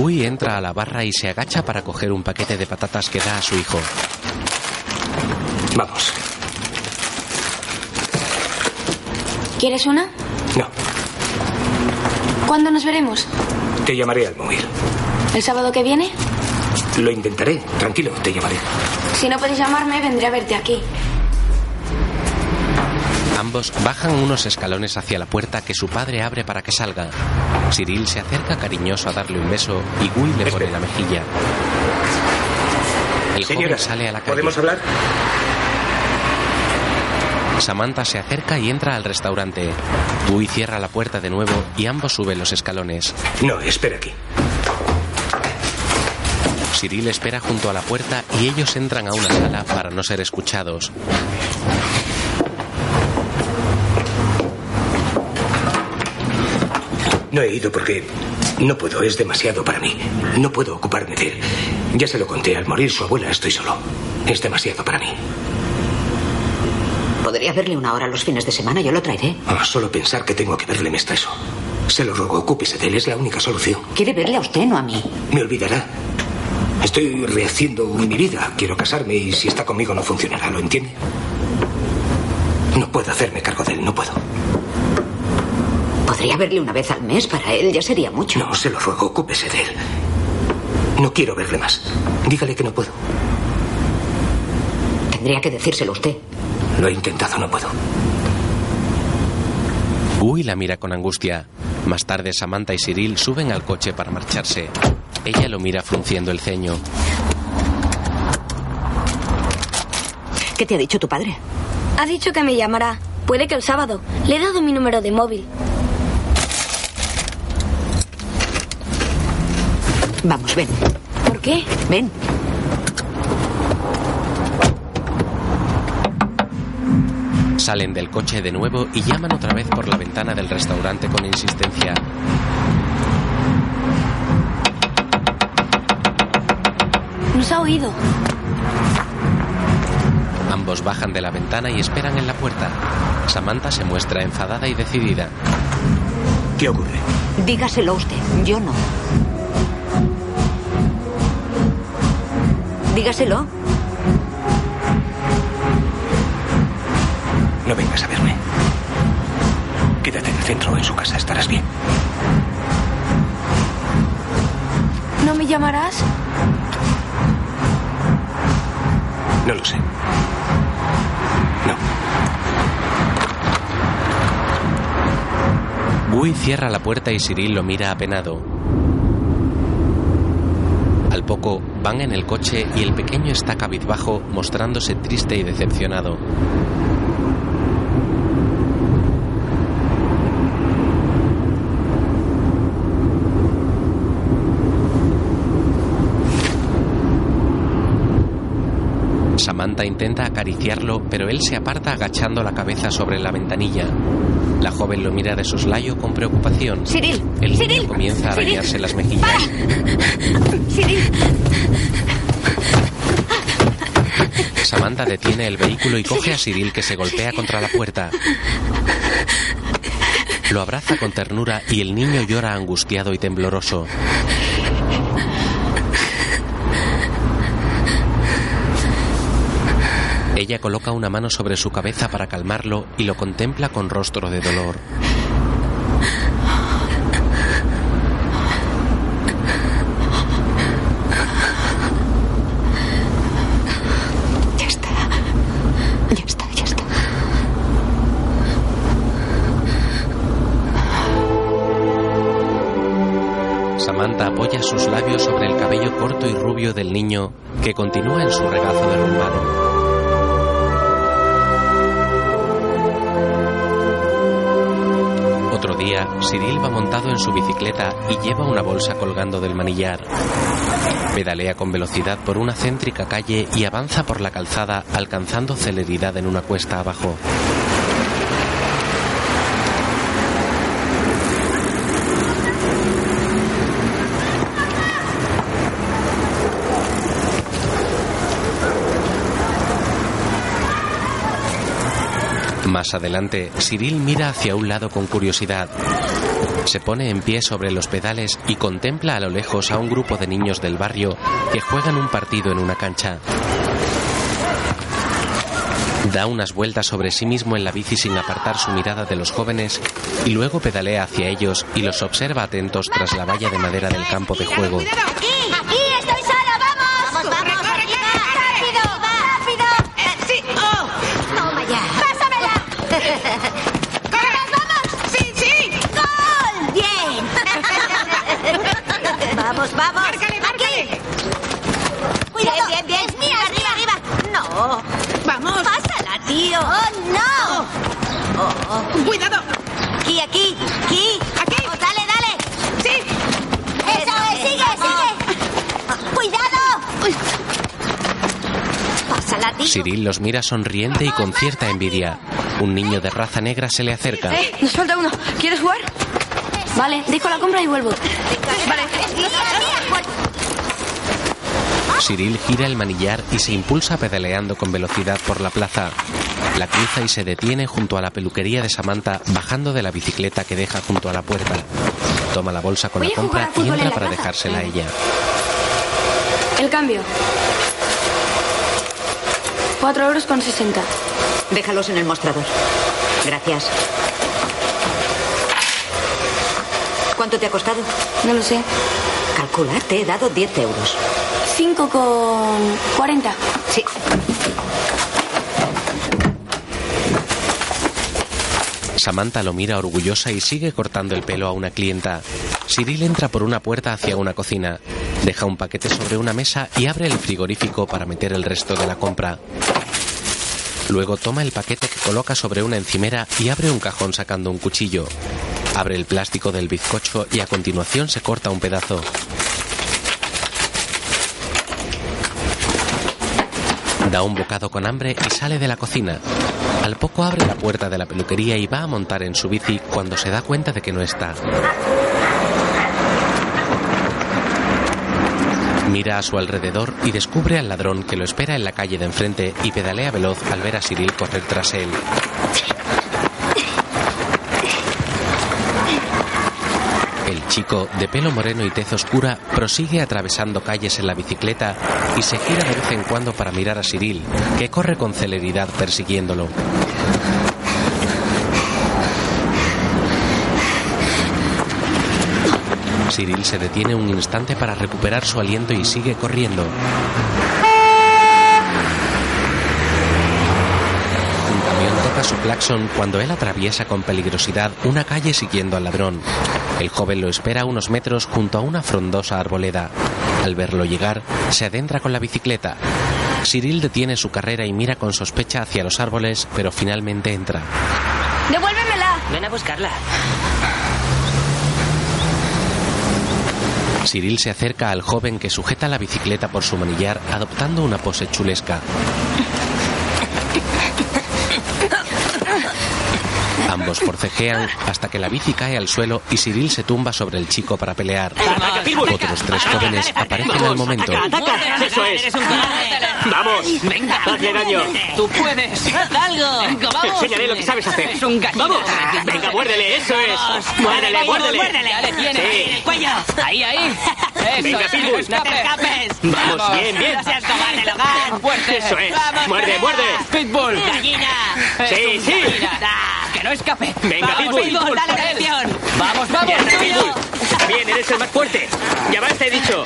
Gui entra a la barra y se agacha para coger un paquete de patatas que da a su hijo. Vamos. ¿Quieres una? No. ¿Cuándo nos veremos? Te llamaré al móvil. ¿El sábado que viene? Lo intentaré. Tranquilo, te llamaré. Si no puedes llamarme, vendré a verte aquí. Ambos bajan unos escalones hacia la puerta que su padre abre para que salga. Cyril se acerca cariñoso a darle un beso y Gui le pone la mejilla. El Señora, joven sale a la calle. ¿Podemos hablar? Samantha se acerca y entra al restaurante. Gui cierra la puerta de nuevo y ambos suben los escalones. No, espera aquí. Cyril espera junto a la puerta y ellos entran a una sala para no ser escuchados. No he ido porque no puedo, es demasiado para mí. No puedo ocuparme de él. Ya se lo conté, al morir su abuela estoy solo. Es demasiado para mí. Podría verle una hora los fines de semana, yo lo traeré. Ah, solo pensar que tengo que verle me estreso. Se lo ruego, ocúpese de él, es la única solución. Quiere verle a usted, no a mí. Me olvidará. Estoy rehaciendo mi vida. Quiero casarme y si está conmigo no funcionará, ¿lo entiende? No puedo hacerme cargo de él, no puedo. Podría verle una vez al mes, para él ya sería mucho. No, se lo ruego, ocúpese de él. No quiero verle más. Dígale que no puedo. Tendría que decírselo usted. Lo he intentado, no puedo. Gui la mira con angustia. Más tarde Samantha y Cyril suben al coche para marcharse. Ella lo mira frunciendo el ceño. ¿Qué te ha dicho tu padre? Ha dicho que me llamará. Puede que el sábado. Le he dado mi número de móvil. Vamos, ven. ¿Por qué? Ven. Salen del coche de nuevo y llaman otra vez por la ventana del restaurante con insistencia. Nos ha oído. Ambos bajan de la ventana y esperan en la puerta. Samantha se muestra enfadada y decidida. ¿Qué ocurre? Dígaselo usted, yo no. Dígaselo. No vengas a verme. Quédate en el centro, en su casa, estarás bien. ¿No me llamarás? No lo sé. Gui cierra la puerta y Cyril lo mira apenado. Al poco van en el coche y el pequeño está cabizbajo, mostrándose triste y decepcionado. Samantha intenta acariciarlo, pero él se aparta agachando la cabeza sobre la ventanilla. La joven lo mira de soslayo con preocupación. Cyril, El niño Cyril, comienza a Cyril. arañarse las mejillas. Cyril. Samantha detiene el vehículo y coge a Cyril que se golpea contra la puerta. Lo abraza con ternura y el niño llora angustiado y tembloroso. Ella coloca una mano sobre su cabeza para calmarlo y lo contempla con rostro de dolor. Su bicicleta y lleva una bolsa colgando del manillar. Pedalea con velocidad por una céntrica calle y avanza por la calzada alcanzando celeridad en una cuesta abajo. Más adelante, Cyril mira hacia un lado con curiosidad. Se pone en pie sobre los pedales y contempla a lo lejos a un grupo de niños del barrio que juegan un partido en una cancha. Da unas vueltas sobre sí mismo en la bici sin apartar su mirada de los jóvenes y luego pedalea hacia ellos y los observa atentos tras la valla de madera del campo de juego. ¡Vamos, vamos! ¡Márcale, márcale! ¡Cuidado! ¡Bien, bien, bien! ¡Es mía, arriba, arriba! ¡No! ¡Vamos! ¡Pásala, tío! ¡Oh, no! Oh, ¡Cuidado! Aquí, aquí, aquí. Aquí. Oh, dale, dale. Sí. Eso es, sigue, sigue. Cuidado. Pásala, tío. Cyril los mira sonriente y con cierta envidia. Un niño de raza negra se le acerca. Eh, nos falta uno. ¿Quieres jugar? Vale, dejo la compra y vuelvo. Vale. Cyril gira el manillar y se impulsa pedaleando con velocidad por la plaza. La cruza y se detiene junto a la peluquería de Samantha, bajando de la bicicleta que deja junto a la puerta. Toma la bolsa con la compra y entra para dejársela a ella. El cambio. 4 euros con 60. Déjalos en el mostrador. Gracias. ¿Cuánto te ha costado? No lo sé. Calcula, te he dado 10 euros. 5 con 40. Sí. Samantha lo mira orgullosa y sigue cortando el pelo a una clienta. Cyril entra por una puerta hacia una cocina. Deja un paquete sobre una mesa y abre el frigorífico para meter el resto de la compra. Luego toma el paquete que coloca sobre una encimera y abre un cajón sacando un cuchillo. Abre el plástico del bizcocho y a continuación se corta un pedazo. Da un bocado con hambre y sale de la cocina. Al poco abre la puerta de la peluquería y va a montar en su bici cuando se da cuenta de que no está. Mira a su alrededor y descubre al ladrón que lo espera en la calle de enfrente y pedalea veloz al ver a Cyril correr tras él. El chico, de pelo moreno y tez oscura, prosigue atravesando calles en la bicicleta y se gira de vez en cuando para mirar a Cyril, que corre con celeridad persiguiéndolo. Cyril se detiene un instante para recuperar su aliento y sigue corriendo. Su claxon cuando él atraviesa con peligrosidad una calle siguiendo al ladrón. El joven lo espera unos metros junto a una frondosa arboleda. Al verlo llegar, se adentra con la bicicleta. Cyril detiene su carrera y mira con sospecha hacia los árboles, pero finalmente entra. ¡Devuélvemela! Ven a buscarla. Cyril se acerca al joven que sujeta la bicicleta por su manillar, adoptando una pose chulesca. Ambos forcejean hasta que la bici cae al suelo y Cyril se tumba sobre el chico para pelear. Otros tres jóvenes aparecen al momento. Eso es. Vamos. Venga. Hazle daño. Tú puedes. Haz algo. Venga, Te vamos. enseñaré lo que sabes hacer. Eres un gallina. Vamos. Venga, muérdele. Eso es. Muérdele, muérdele. Ya le el cuello. Ahí, ahí. Eso Venga, es, Pitbull. No te escapes. Vamos, bien, bien. No seas cobarde, Logan. Fuerte. Eso es. Vamos, Muerde, venga. muerde. Pitbull. Gallina. Sí, sí. gallina. Que no escape. Venga, vamos, Pitbull. dale Por él. presión. Vamos, vamos. Ya. Pitbull. Bien, eres el más fuerte. Ya basta, he dicho.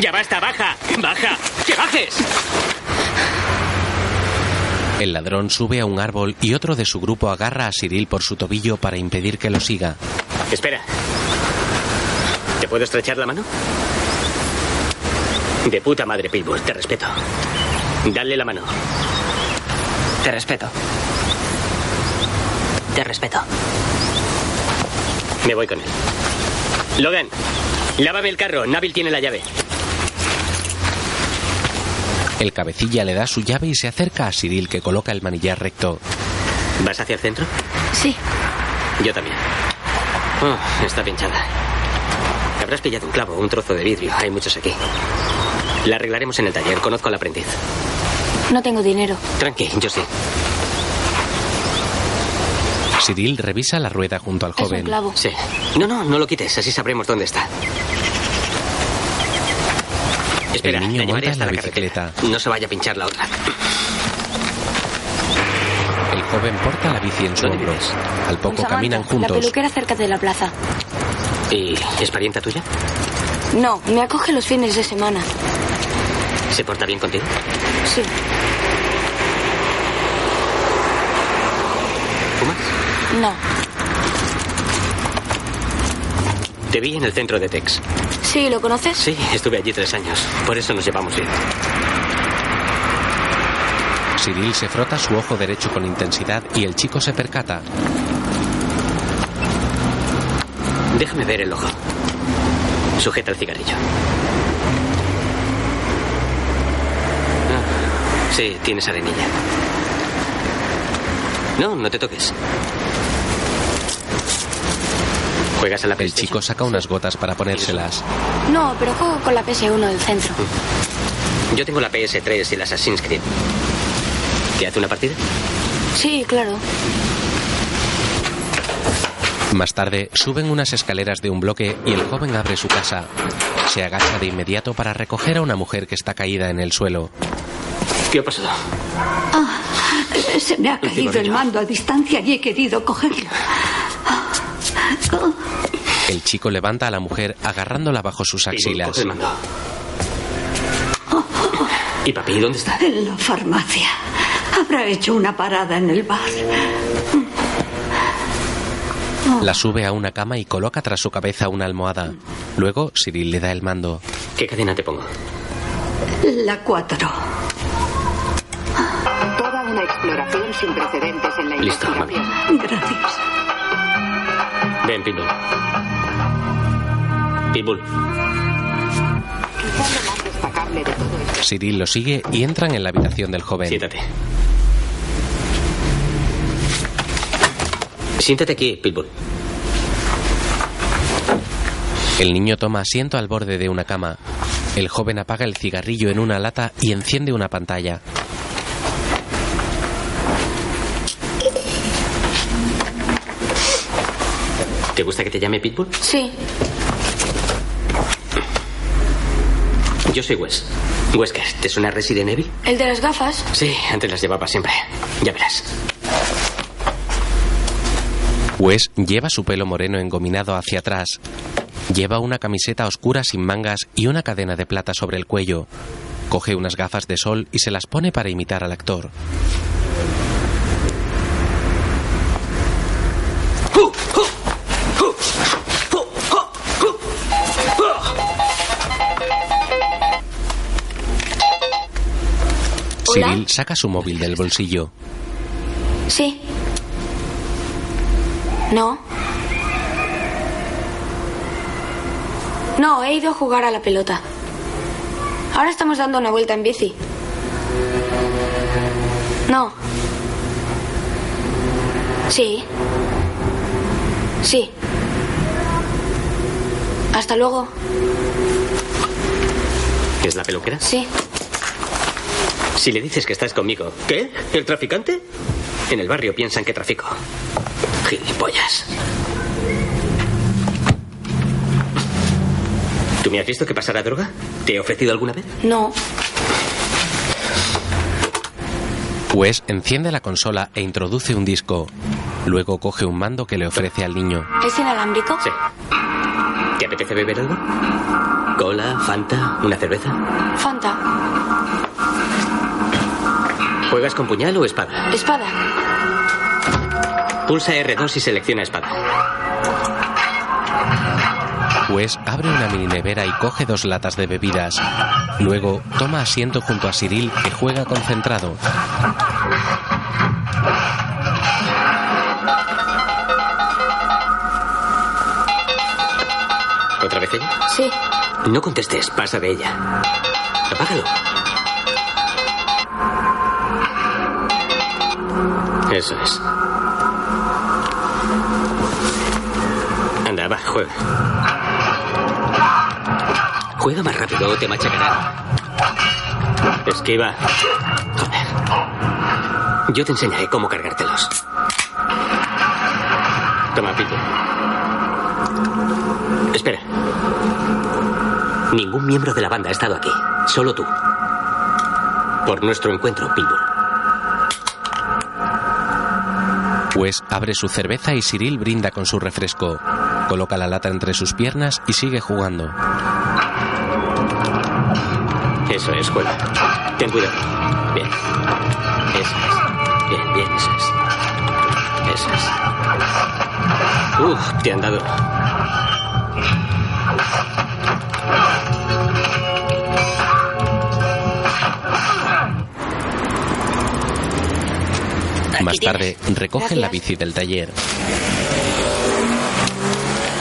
Ya basta, baja. Baja. ¡Que bajes! El ladrón sube a un árbol y otro de su grupo agarra a Cyril por su tobillo para impedir que lo siga. Espera. ¿Te puedo estrechar la mano? De puta madre, Pitbull. Te respeto. Dale la mano. Te respeto. Te respeto. Me voy con él. Logan, lávame el carro. Nabil tiene la llave. El cabecilla le da su llave y se acerca a Cyril que coloca el manillar recto. ¿Vas hacia el centro? Sí. Yo también. Oh, está pinchada. Habrás pillado un clavo, un trozo de vidrio. Hay muchos aquí. La arreglaremos en el taller. Conozco al aprendiz. No tengo dinero. Tranqui, yo sí. Cyril revisa la rueda junto al joven. clavo. Sí. No, no, no lo quites. Así sabremos dónde está. Espera, El niño la llevaré monta la carretera. bicicleta. No se vaya a pinchar la otra. El joven porta la bici en su hombro. Al poco Samantha, caminan La juntos. peluquera cerca de la plaza. ¿Y es parienta tuya? No, me acoge los fines de semana. ¿Se porta bien contigo? Sí. ¿Fumas? No. Te vi en el centro de Tex. Sí, ¿lo conoces? Sí, estuve allí tres años. Por eso nos llevamos bien. Cyril se frota su ojo derecho con intensidad y el chico se percata. Déjame ver el ojo. Sujeta el cigarrillo. Ah, sí, tienes arenilla. No, no te toques. ¿Juegas a la El chico saca unas gotas para ponérselas. No, pero juego con la PS1 del centro. Yo tengo la PS3 y el Assassin's Creed. ¿Te hace una partida? Sí, claro. Más tarde, suben unas escaleras de un bloque y el joven abre su casa. Se agacha de inmediato para recoger a una mujer que está caída en el suelo. ¿Qué ha pasado? Ah, se me ha caído el mando a distancia y he querido cogerlo. El chico levanta a la mujer agarrándola bajo sus axilas. coge el mando. ¿Y papi, dónde está? En la farmacia. Habrá hecho una parada en el bar. La sube a una cama y coloca tras su cabeza una almohada. Luego, Cyril le da el mando. ¿Qué cadena te pongo? La cuatro. Toda una exploración sin precedentes en la Listo, investigación. Gracias. Ven, Pitbull. Pitbull. Quizá lo más destacable de todo esto Cyril lo sigue y entran en la habitación del joven. Siéntate. Siéntate aquí, Pitbull. El niño toma asiento al borde de una cama. El joven apaga el cigarrillo en una lata y enciende una pantalla. ¿Te gusta que te llame Pitbull? Sí. Yo soy Wes. Wesker, ¿te suena Resident Evil? ¿El de las gafas? Sí, antes las llevaba siempre. Ya verás. Wes lleva su pelo moreno engominado hacia atrás. Lleva una camiseta oscura sin mangas y una cadena de plata sobre el cuello. Coge unas gafas de sol y se las pone para imitar al actor. Cyril saca su móvil del bolsillo. Sí. No. No, he ido a jugar a la pelota. Ahora estamos dando una vuelta en bici. No. Sí. Sí. Hasta luego. ¿Es la peluquera? Sí. Si le dices que estás conmigo. ¿Qué? ¿El traficante? En el barrio piensan que trafico. Gilipollas. ¿Tú me has visto que pasara droga? ¿Te he ofrecido alguna vez? No. Wes enciende la consola e introduce un disco. Luego coge un mando que le ofrece al niño. ¿Es inalámbrico? Sí. ¿Te apetece beber algo? ¿Cola, Fanta, una cerveza? Fanta. ¿Juegas con puñal o espada? Espada. Pulsa R2 y selecciona espada. Wes abre una mini nevera y coge dos latas de bebidas. Luego toma asiento junto a Cyril que juega concentrado. ¿Otra vez ella? Sí. No contestes, pasa de ella. Apágalo. Eso es. Anda, va, juega. Juega más rápido o te machacará. Esquiva. Joder. Yo te enseñaré cómo cargártelos. Toma, Pito. Espera. Ningún miembro de la banda ha estado aquí. Solo tú. Por nuestro encuentro, Pitbull. Wes abre su cerveza y Cyril brinda con su refresco. Coloca la lata entre sus piernas y sigue jugando. Eso es, juega. Ten cuidado. Bien. Eso es. Bien, bien, eso es. Eso es. Uf, te han dado. Más tarde, recogen la bici del taller.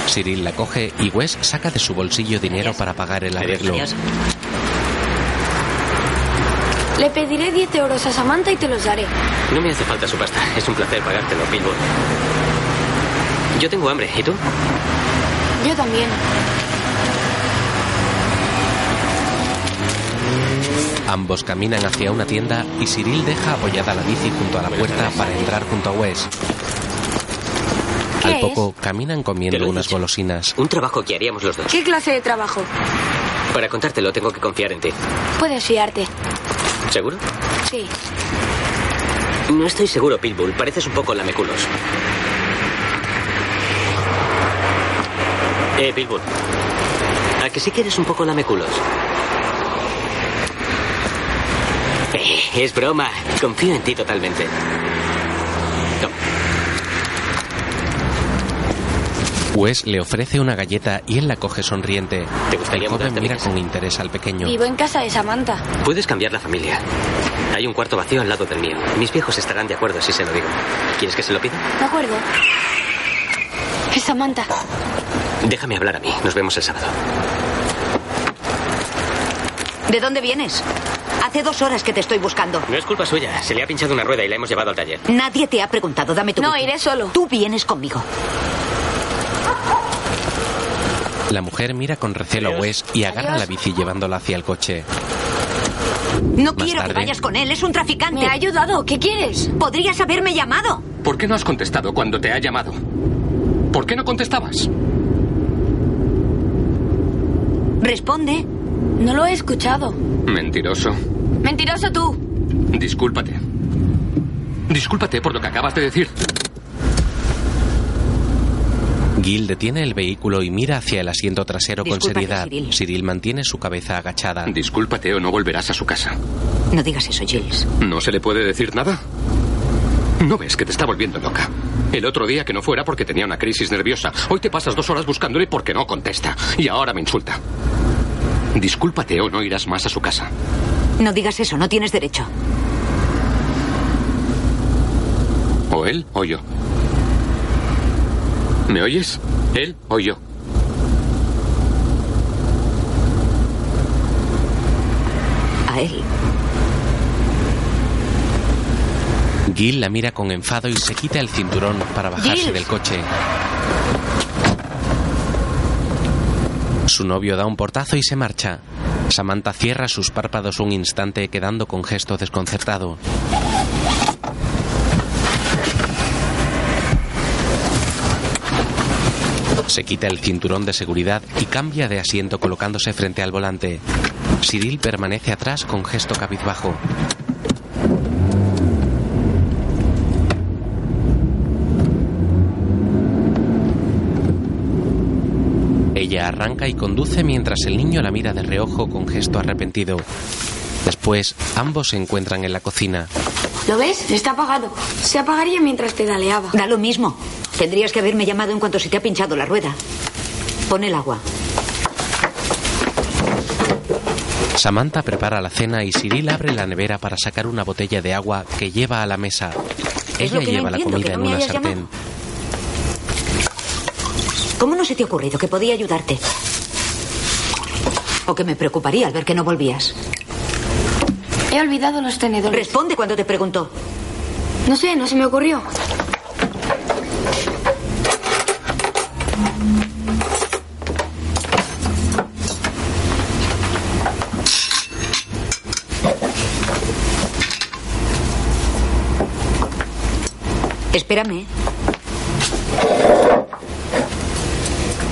Cyril la coge y Wes saca de su bolsillo dinero para pagar el arreglo. Le pediré 10 euros a Samantha y te los daré. No me hace falta su pasta. Es un placer pagártelo, Pitbull. Yo tengo hambre. ¿Y tú? Yo también. Ambos caminan hacia una tienda y Cyril deja apoyada la bici junto a la puerta para entrar junto a Wes. ¿Qué Al es? poco caminan comiendo unas golosinas. Un trabajo que haríamos los dos. ¿Qué clase de trabajo? Para contártelo tengo que confiar en ti. Puedes fiarte. ¿Seguro? Sí. No estoy seguro, Pitbull. Pareces un poco lameculos. Eh, Pitbull. ¿A que sí que eres un poco lameculos? Eh, es broma. Confío en ti totalmente. Wes le ofrece una galleta y él la coge sonriente. ¿Te gustaría El joven mira con interés al pequeño. Vivo en casa de Samantha. Puedes cambiar la familia. Hay un cuarto vacío al lado del mío. Mis viejos estarán de acuerdo si se lo digo. ¿Quieres que se lo pida? De acuerdo. Es Samantha. Déjame hablar a mí. Nos vemos el sábado. ¿De dónde vienes? Hace dos horas que te estoy buscando. No es culpa suya. Se le ha pinchado una rueda y la hemos llevado al taller. Nadie te ha preguntado. Dame tu No, iré solo. Tú vienes conmigo. La mujer mira con recelo a Wes y agarra la bici llevándola hacia el coche. No Más quiero tarde- que vayas con él. Es un traficante. Me ha ayudado. ¿Qué quieres? Podrías haberme llamado. ¿Por qué no has contestado cuando te ha llamado? ¿Por qué no contestabas? Responde. No lo he escuchado. Mentiroso. Mentiroso tú. Discúlpate. Discúlpate por lo que acabas de decir. Gil detiene el vehículo y mira hacia el asiento trasero con seriedad. Cyril. Cyril mantiene su cabeza agachada. Discúlpate o no volverás a su casa. No digas eso, Giles. ¿No se le puede decir nada? ¿No ves que te está volviendo loca? El otro día que no fuera porque tenía una crisis nerviosa. Hoy te pasas dos horas buscándole porque no contesta. Y ahora me insulta. Discúlpate o no irás más a su casa. No digas eso. No tienes derecho. O él o yo. ¿Me oyes? Él o yo. A él. Gil la mira con enfado y se quita el cinturón para bajarse Gil. del coche. Su novio da un portazo y se marcha. Samantha cierra sus párpados un instante quedando con gesto desconcertado. Se quita el cinturón de seguridad y cambia de asiento colocándose frente al volante. Cyril permanece atrás con gesto cabizbajo. Ella arranca y conduce mientras el niño la mira de reojo con gesto arrepentido. Después, ambos se encuentran en la cocina. ¿Lo ves? Está apagado. Se apagaría mientras pedaleaba. Da lo mismo. Tendrías que haberme llamado en cuanto se te ha pinchado la rueda. Pon el agua. Samantha prepara la cena y Cyril abre la nevera para sacar una botella de agua que lleva a la mesa. Es Ella no lleva la comida en una sartén. ¿Cómo no se te ha ocurrido que podía ayudarte? O que me preocuparía al ver que no volvías. He olvidado los tenedores. Responde cuando te pregunto. No sé, no se me ocurrió. Espérame.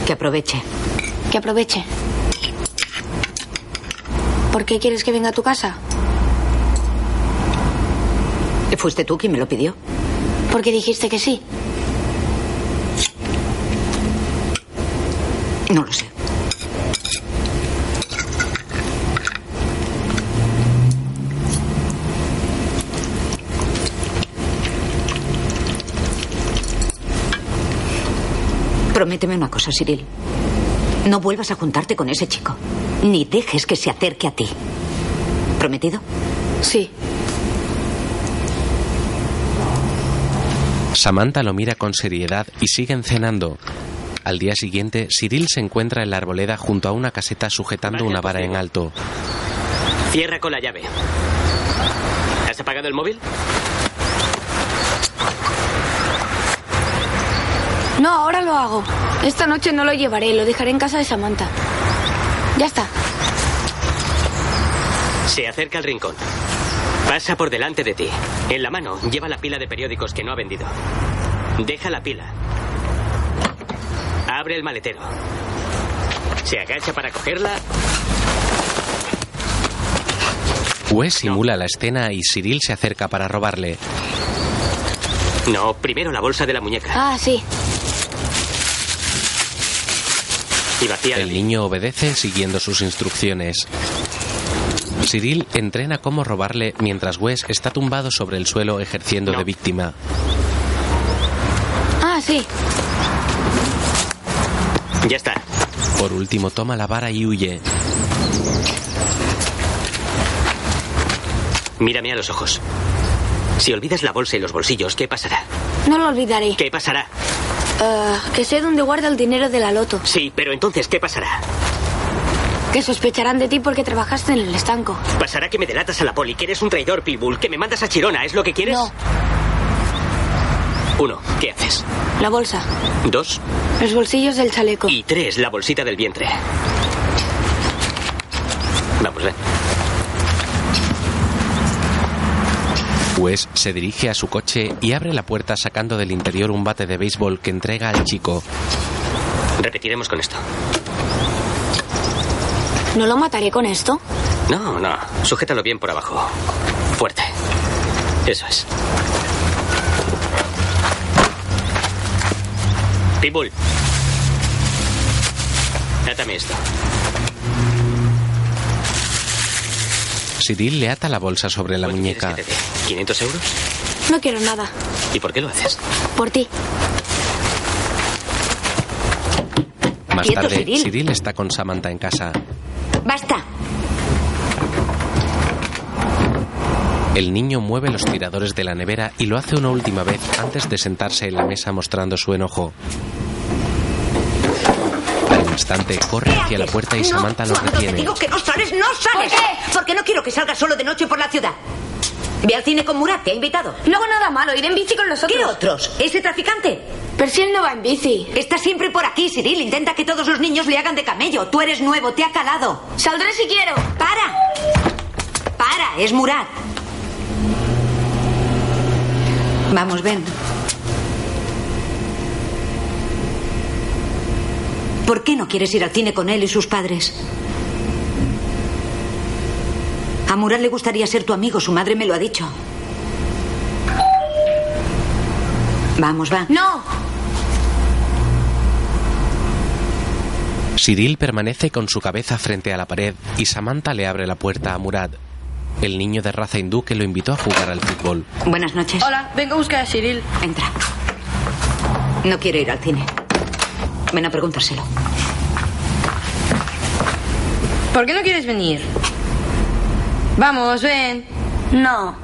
Que aproveche. Que aproveche. ¿Por qué quieres que venga a tu casa? ¿Fuiste tú quien me lo pidió? Porque dijiste que sí. No lo sé. Prométeme una cosa, Cyril. No vuelvas a juntarte con ese chico. Ni dejes que se acerque a ti. ¿Prometido? Sí. Samantha lo mira con seriedad y siguen cenando. Al día siguiente, Cyril se encuentra en la arboleda junto a una caseta sujetando una vara en alto. Cierra con la llave. ¿Has apagado el móvil? No, ahora lo hago. Esta noche no lo llevaré, lo dejaré en casa de Samantha. Ya está. Se acerca al rincón. Pasa por delante de ti. En la mano lleva la pila de periódicos que no ha vendido. Deja la pila. Abre el maletero. Se agacha para cogerla. Wes simula la escena y Cyril se acerca para robarle. No, primero la bolsa de la muñeca. Ah, sí. Y vacía. El niño obedece siguiendo sus instrucciones. Cyril entrena cómo robarle mientras Wes está tumbado sobre el suelo ejerciendo de víctima. Ah, sí. Ya está. Por último toma la vara y huye. Mírame a los ojos. Si olvidas la bolsa y los bolsillos, ¿qué pasará? No lo olvidaré. ¿Qué pasará? Ah, que sé dónde guarda el dinero de la loto. Sí, pero entonces, ¿qué pasará? Que sospecharán de ti porque trabajaste en el estanco. Pasará que me delatas a la poli, que eres un traidor, Pitbull, que me mandas a Chirona, ¿es lo que quieres? No. Uno, ¿qué haces? La bolsa. Dos. Los bolsillos del chaleco. Y tres, la bolsita del vientre. Vamos, ven. Wes se dirige a su coche y abre la puerta sacando del interior un bate de béisbol que entrega al chico. Repetiremos con esto. ¿No lo mataré con esto? No, no. Sujétalo bien por abajo. Fuerte. Eso es. Pitbull. Átame esto. Cyril le ata la bolsa sobre la muñeca. ¿500 euros? No quiero nada. ¿Y por qué lo haces? Por ti. Más Quieto, tarde, Cyril. Cyril está con Samantha en casa. ¡Basta! El niño mueve los tiradores de la nevera y lo hace una última vez antes de sentarse en la mesa mostrando su enojo. Instante corre hacia la puerta y Samantha lo Cuando te retiene. digo que no sales, no sales. ¿Por qué? Porque no quiero que salgas solo de noche por la ciudad. Ve al cine con Murat, te ha invitado. No hago nada malo, iré en bici con los otros. ¿Qué otros? ¿Ese traficante? Pero si él no va en bici. Está siempre por aquí, Cyril. Intenta que todos los niños le hagan de camello. Tú eres nuevo, te ha calado. Saldré si quiero. ¡Para! ¡Para! Es Murat. Vamos, ven. ¿Por qué no quieres ir al cine con él y sus padres? A Murat le gustaría ser tu amigo, su madre me lo ha dicho. Vamos, va. No. Cyril permanece con su cabeza frente a la pared y Samantha le abre la puerta a Murad, el niño de raza hindú que lo invitó a jugar al fútbol. Buenas noches. Hola, vengo a buscar a Cyril. Entra. No quiero ir al cine. Ven a preguntárselo. ¿Por qué no quieres venir? Vamos, ven. No.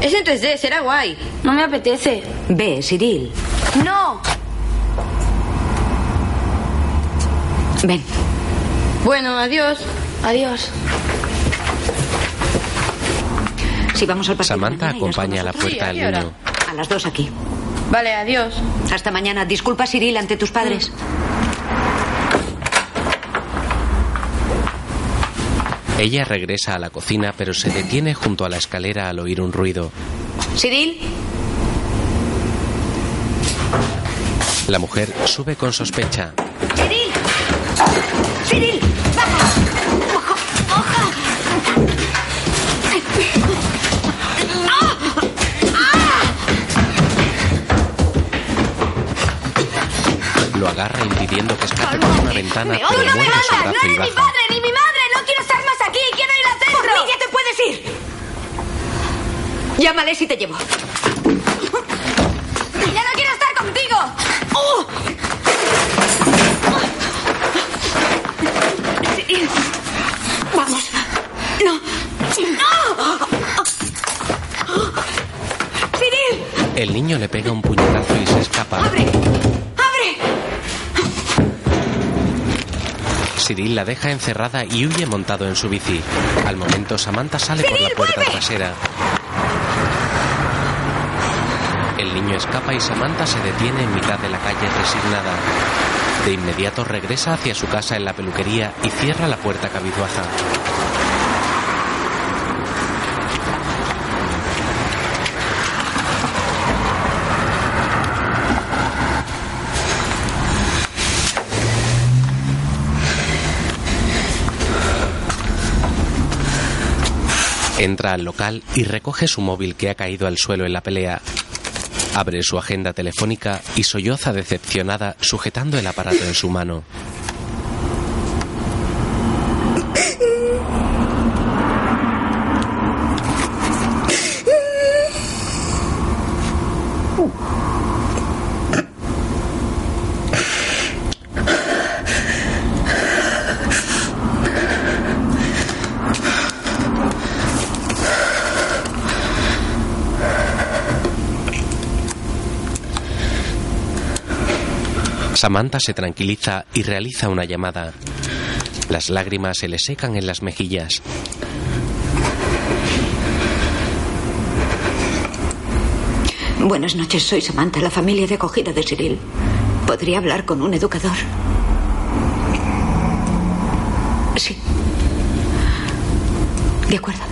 Es en 3D, será guay. No me apetece. Ve, Cyril. No. Ven. Bueno, adiós. Adiós. Si vamos al paseo Samantha acompaña a la puerta al Sí, ¿a qué niño. A las dos aquí. Vale, adiós. Hasta mañana. Disculpa, Cyril, ante tus padres. Ella regresa a la cocina pero se detiene junto a la escalera al oír un ruido. Cyril. La mujer sube con sospecha. Cyril. Cyril. Agarra impidiendo que escape por una ventana ¡No, pero no me muerde su brazo ¡No y eres mi padre, ni mi madre! ¡No quiero estar más aquí! ¡Quiero ir al centro! Por mí ya te puedes ir. Llámale si te llevo. ¡Ya no quiero estar contigo! ¡Oh! Cyril. Vamos. No. ¡No! Cyril. El niño le pega un puñetazo y se escapa. ¡Abre! Cyril la deja encerrada y huye montado en su bici. Al momento Samantha sale por la puerta vuelve. trasera. El niño escapa y Samantha se detiene en mitad de la calle resignada. De inmediato regresa hacia su casa en la peluquería y cierra la puerta cabizbaja. Entra al local y recoge su móvil que ha caído al suelo en la pelea. Abre su agenda telefónica y solloza decepcionada sujetando el aparato en su mano. Samantha se tranquiliza y realiza una llamada. Las lágrimas se le secan en las mejillas. Buenas noches, soy Samantha, la familia de acogida de Cyril. ¿Podría hablar con un educador? Sí. De acuerdo.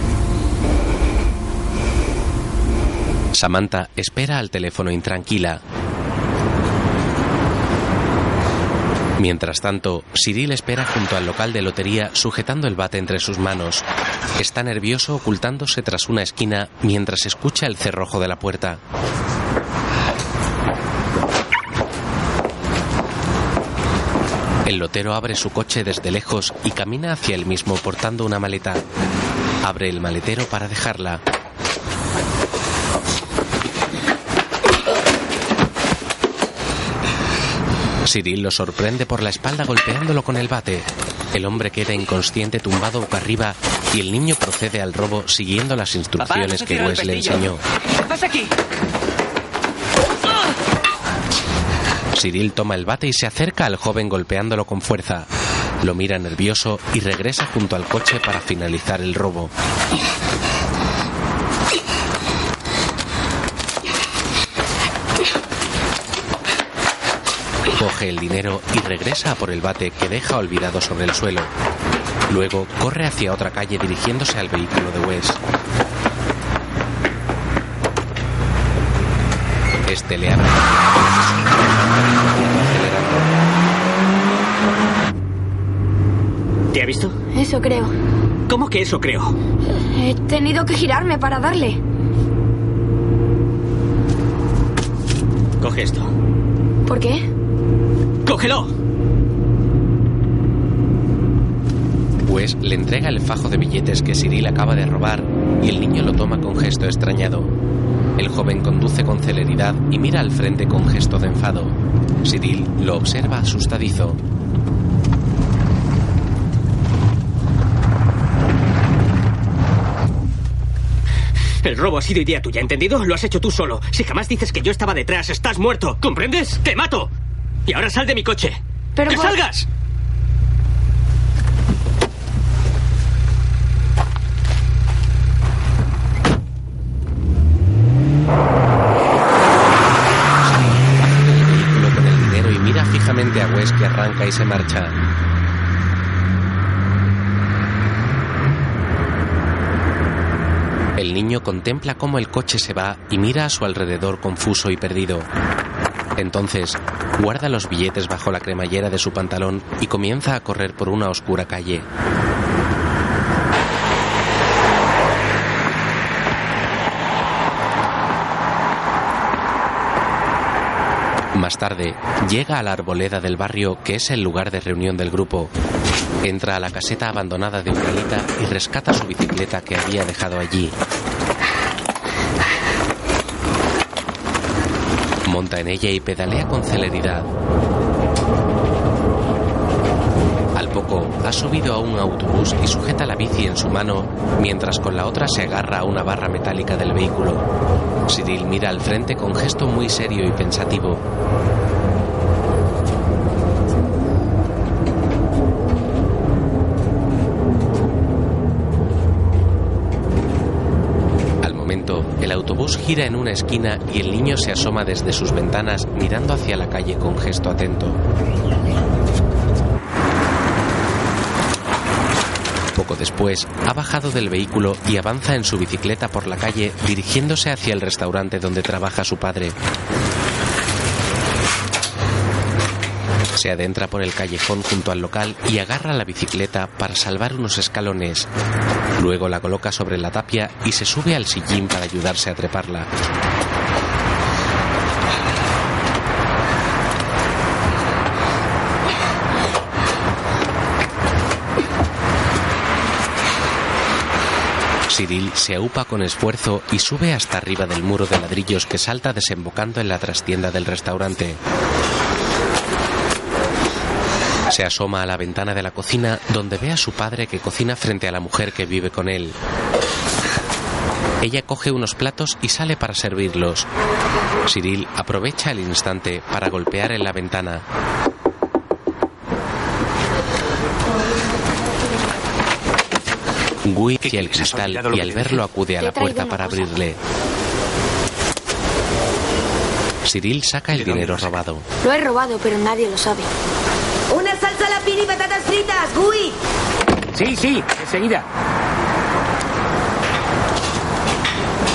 Samantha espera al teléfono intranquila. Mientras tanto, Cyril espera junto al local de lotería sujetando el bate entre sus manos. Está nervioso ocultándose tras una esquina mientras escucha el cerrojo de la puerta. El lotero abre su coche desde lejos y camina hacia él mismo portando una maleta. Abre el maletero para dejarla. Cyril lo sorprende por la espalda golpeándolo con el bate. El hombre queda inconsciente tumbado boca arriba y el niño procede al robo siguiendo las instrucciones que Wes le enseñó. ¿Qué pasa aquí? Cyril toma el bate y se acerca al joven golpeándolo con fuerza. Lo mira nervioso y regresa junto al coche para finalizar el robo. Coge el dinero y regresa a por el bate que deja olvidado sobre el suelo. Luego corre hacia otra calle dirigiéndose al vehículo de Wes. Este le abre. ¿Te ha visto? Eso creo. ¿Cómo que eso creo? He tenido que girarme para darle. Coge esto. ¿Por qué? ¡Cógelo! Wes le entrega el fajo de billetes que Cyril acaba de robar y el niño lo toma con gesto extrañado. El joven conduce con celeridad y mira al frente con gesto de enfado. Cyril lo observa asustadizo. El robo ha sido idea tuya, ¿entendido? Lo has hecho tú solo. Si jamás dices que yo estaba detrás, estás muerto. ¿Comprendes? ¡Te mato! Y ahora sal de mi coche. Pero ¡Que por- salgas! vehículo con el dinero y mira fijamente a Wes que arranca y se marcha. El niño contempla cómo el coche se va y mira a su alrededor confuso y perdido. Entonces, guarda los billetes bajo la cremallera de su pantalón y comienza a correr por una oscura calle. Más tarde, llega a la arboleda del barrio que es el lugar de reunión del grupo. Entra a la caseta abandonada de Uralita y rescata su bicicleta que había dejado allí. Monta en ella y pedalea con celeridad. Al poco, ha subido a un autobús y sujeta la bici en su mano mientras con la otra se agarra a una barra metálica del vehículo. Cyril mira al frente con gesto muy serio y pensativo. Gira en una esquina y el niño se asoma desde sus ventanas mirando hacia la calle con gesto atento. Poco después, ha bajado del vehículo y avanza en su bicicleta por la calle dirigiéndose hacia el restaurante donde trabaja su padre. Se adentra por el callejón junto al local y agarra la bicicleta para salvar unos escalones. Luego la coloca sobre la tapia y se sube al sillín para ayudarse a treparla. Cyril se aupa con esfuerzo y sube hasta arriba del muro de ladrillos que salta desembocando en la trastienda del restaurante. Se asoma a la ventana de la cocina donde ve a su padre que cocina frente a la mujer que vive con él. Ella coge unos platos y sale para servirlos. Cyril aprovecha el instante para golpear en la ventana. Gui hacia el cristal y al verlo acude a la puerta para abrirle. Cyril saca el dinero robado. Lo he robado, pero nadie lo sabe. ¡Una salsa a la pini y patatas fritas, Gui! Sí, sí, enseguida.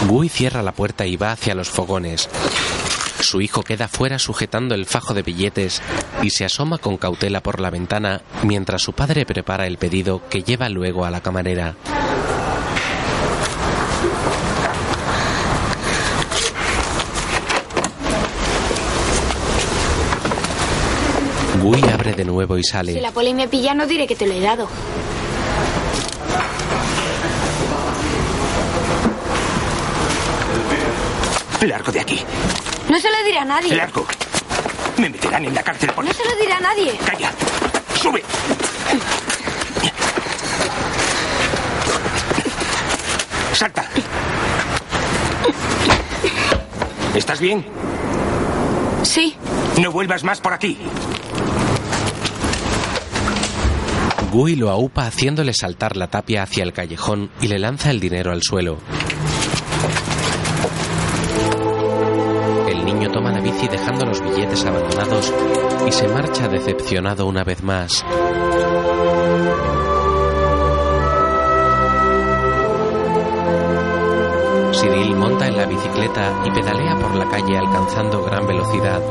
Gui cierra la puerta y va hacia los fogones. Su hijo queda fuera sujetando el fajo de billetes y se asoma con cautela por la ventana mientras su padre prepara el pedido que lleva luego a la camarera. Gui abre de nuevo y Si sale. la poli me pilla, no diré que te lo he dado. Largo de aquí. No se lo diré a nadie. Largo. Me meterán en la cárcel por No se lo diré a nadie. Calla. Sube. Salta. ¿Estás bien? Sí. No vuelvas más por aquí. Gui lo aupa haciéndole saltar la tapia hacia el callejón y le lanza el dinero al suelo. El niño toma la bici dejando los billetes abandonados y se marcha decepcionado una vez más. Cyril monta en la bicicleta y pedalea por la calle alcanzando gran velocidad.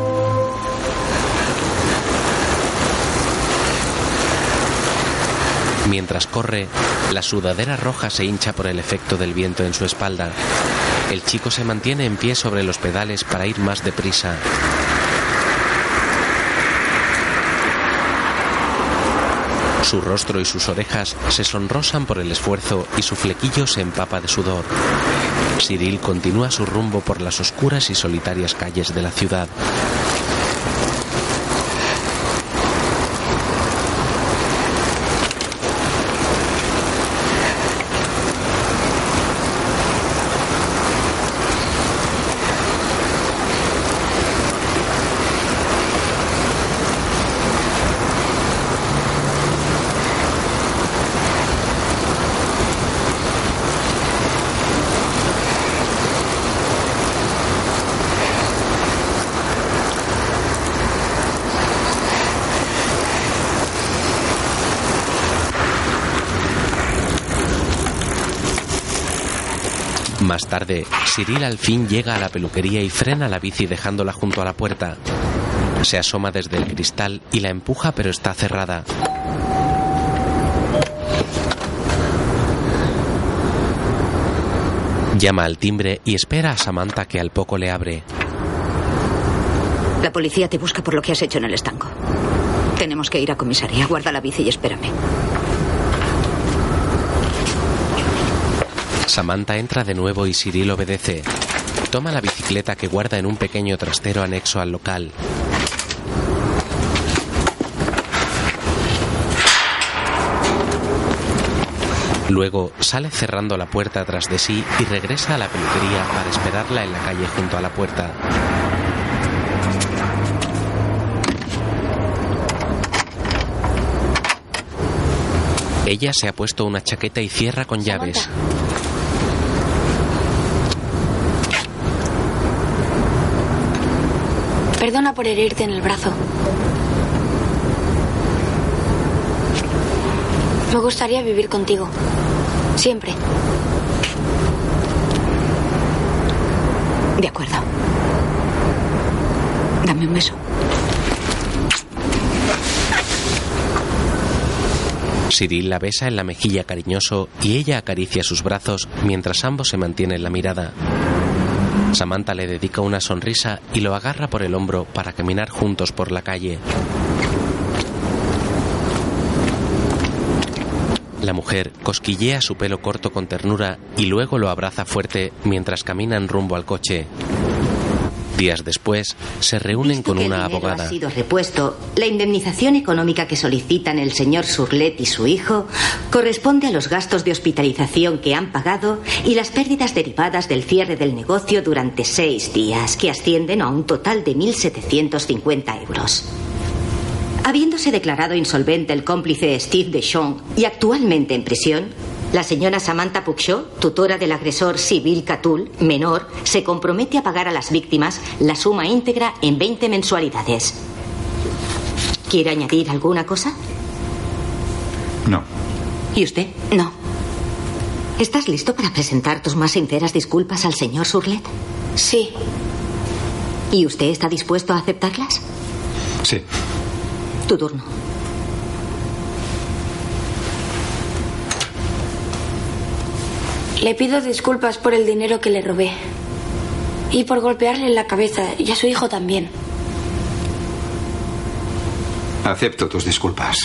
Mientras corre, la sudadera roja se hincha por el efecto del viento en su espalda. El chico se mantiene en pie sobre los pedales para ir más deprisa. Su rostro y sus orejas se sonrosan por el esfuerzo y su flequillo se empapa de sudor. Cyril continúa su rumbo por las oscuras y solitarias calles de la ciudad. Más tarde, Cyril al fin llega a la peluquería y frena la bici dejándola junto a la puerta. Se asoma desde el cristal y la empuja pero está cerrada. Llama al timbre y espera a Samantha que al poco le abre. La policía te busca por lo que has hecho en el estanco. Tenemos que ir a comisaría. Guarda la bici y espérame. Samantha entra de nuevo y Cyril obedece. Toma la bicicleta que guarda en un pequeño trastero anexo al local. Luego sale cerrando la puerta tras de sí y regresa a la peluquería para esperarla en la calle junto a la puerta. Ella se ha puesto una chaqueta y cierra con llaves. Perdona por herirte en el brazo. Me gustaría vivir contigo. Siempre. De acuerdo. Dame un beso. Cyril la besa en la mejilla cariñoso y ella acaricia sus brazos mientras ambos se mantienen la mirada. Samantha le dedica una sonrisa y lo agarra por el hombro para caminar juntos por la calle. La mujer cosquillea su pelo corto con ternura y luego lo abraza fuerte mientras caminan rumbo al coche. Días después, se reúnen con que una abogada. Ha sido repuesto. La indemnización económica que solicitan el señor Surlet y su hijo corresponde a los gastos de hospitalización que han pagado y las pérdidas derivadas del cierre del negocio durante seis días, que ascienden a un total de 1.750 euros. Habiéndose declarado insolvente el cómplice Steve Deschamps y actualmente en prisión, la señora Samantha Puxó, tutora del agresor Sibyl Catul, menor, se compromete a pagar a las víctimas la suma íntegra en 20 mensualidades. ¿Quiere añadir alguna cosa? No. ¿Y usted? No. ¿Estás listo para presentar tus más sinceras disculpas al señor Surlet? Sí. ¿Y usted está dispuesto a aceptarlas? Sí. Tu turno. Le pido disculpas por el dinero que le robé. Y por golpearle en la cabeza, y a su hijo también. Acepto tus disculpas.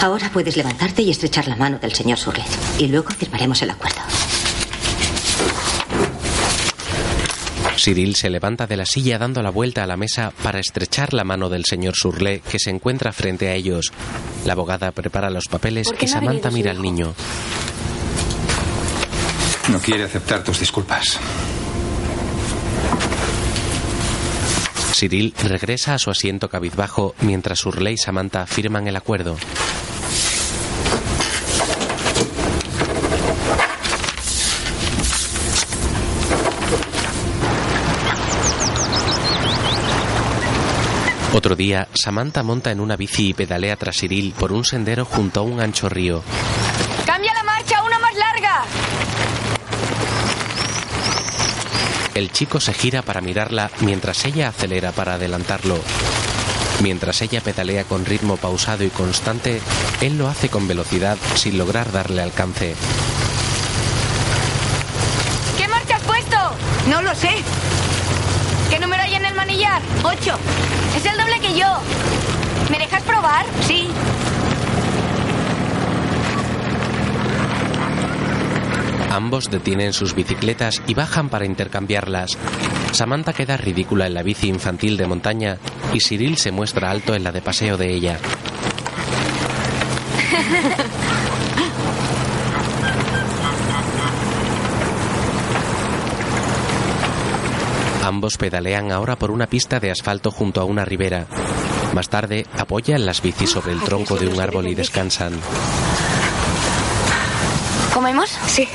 Ahora puedes levantarte y estrechar la mano del señor Surlet. Y luego firmaremos el acuerdo. Cyril se levanta de la silla dando la vuelta a la mesa para estrechar la mano del señor Surlet que se encuentra frente a ellos. La abogada prepara los papeles ¿Por qué y no Samantha mira al niño. No quiere aceptar tus disculpas. Cyril regresa a su asiento cabizbajo mientras Surley y Samantha firman el acuerdo. Otro día, Samantha monta en una bici y pedalea tras Cyril por un sendero junto a un ancho río. ¡Cambia la marcha, una más larga! El chico se gira para mirarla mientras ella acelera para adelantarlo. Mientras ella pedalea con ritmo pausado y constante, él lo hace con velocidad sin lograr darle alcance. ¿Qué marcha has puesto? No lo sé. ¿Qué número hay en el manillar? Ocho. Es el doble que yo. ¿Me dejas probar? Sí. Ambos detienen sus bicicletas y bajan para intercambiarlas. Samantha queda ridícula en la bici infantil de montaña y Cyril se muestra alto en la de paseo de ella. Ambos pedalean ahora por una pista de asfalto junto a una ribera. Más tarde, apoyan las bicis sobre el tronco de un árbol y descansan. ¿Comemos? Sí.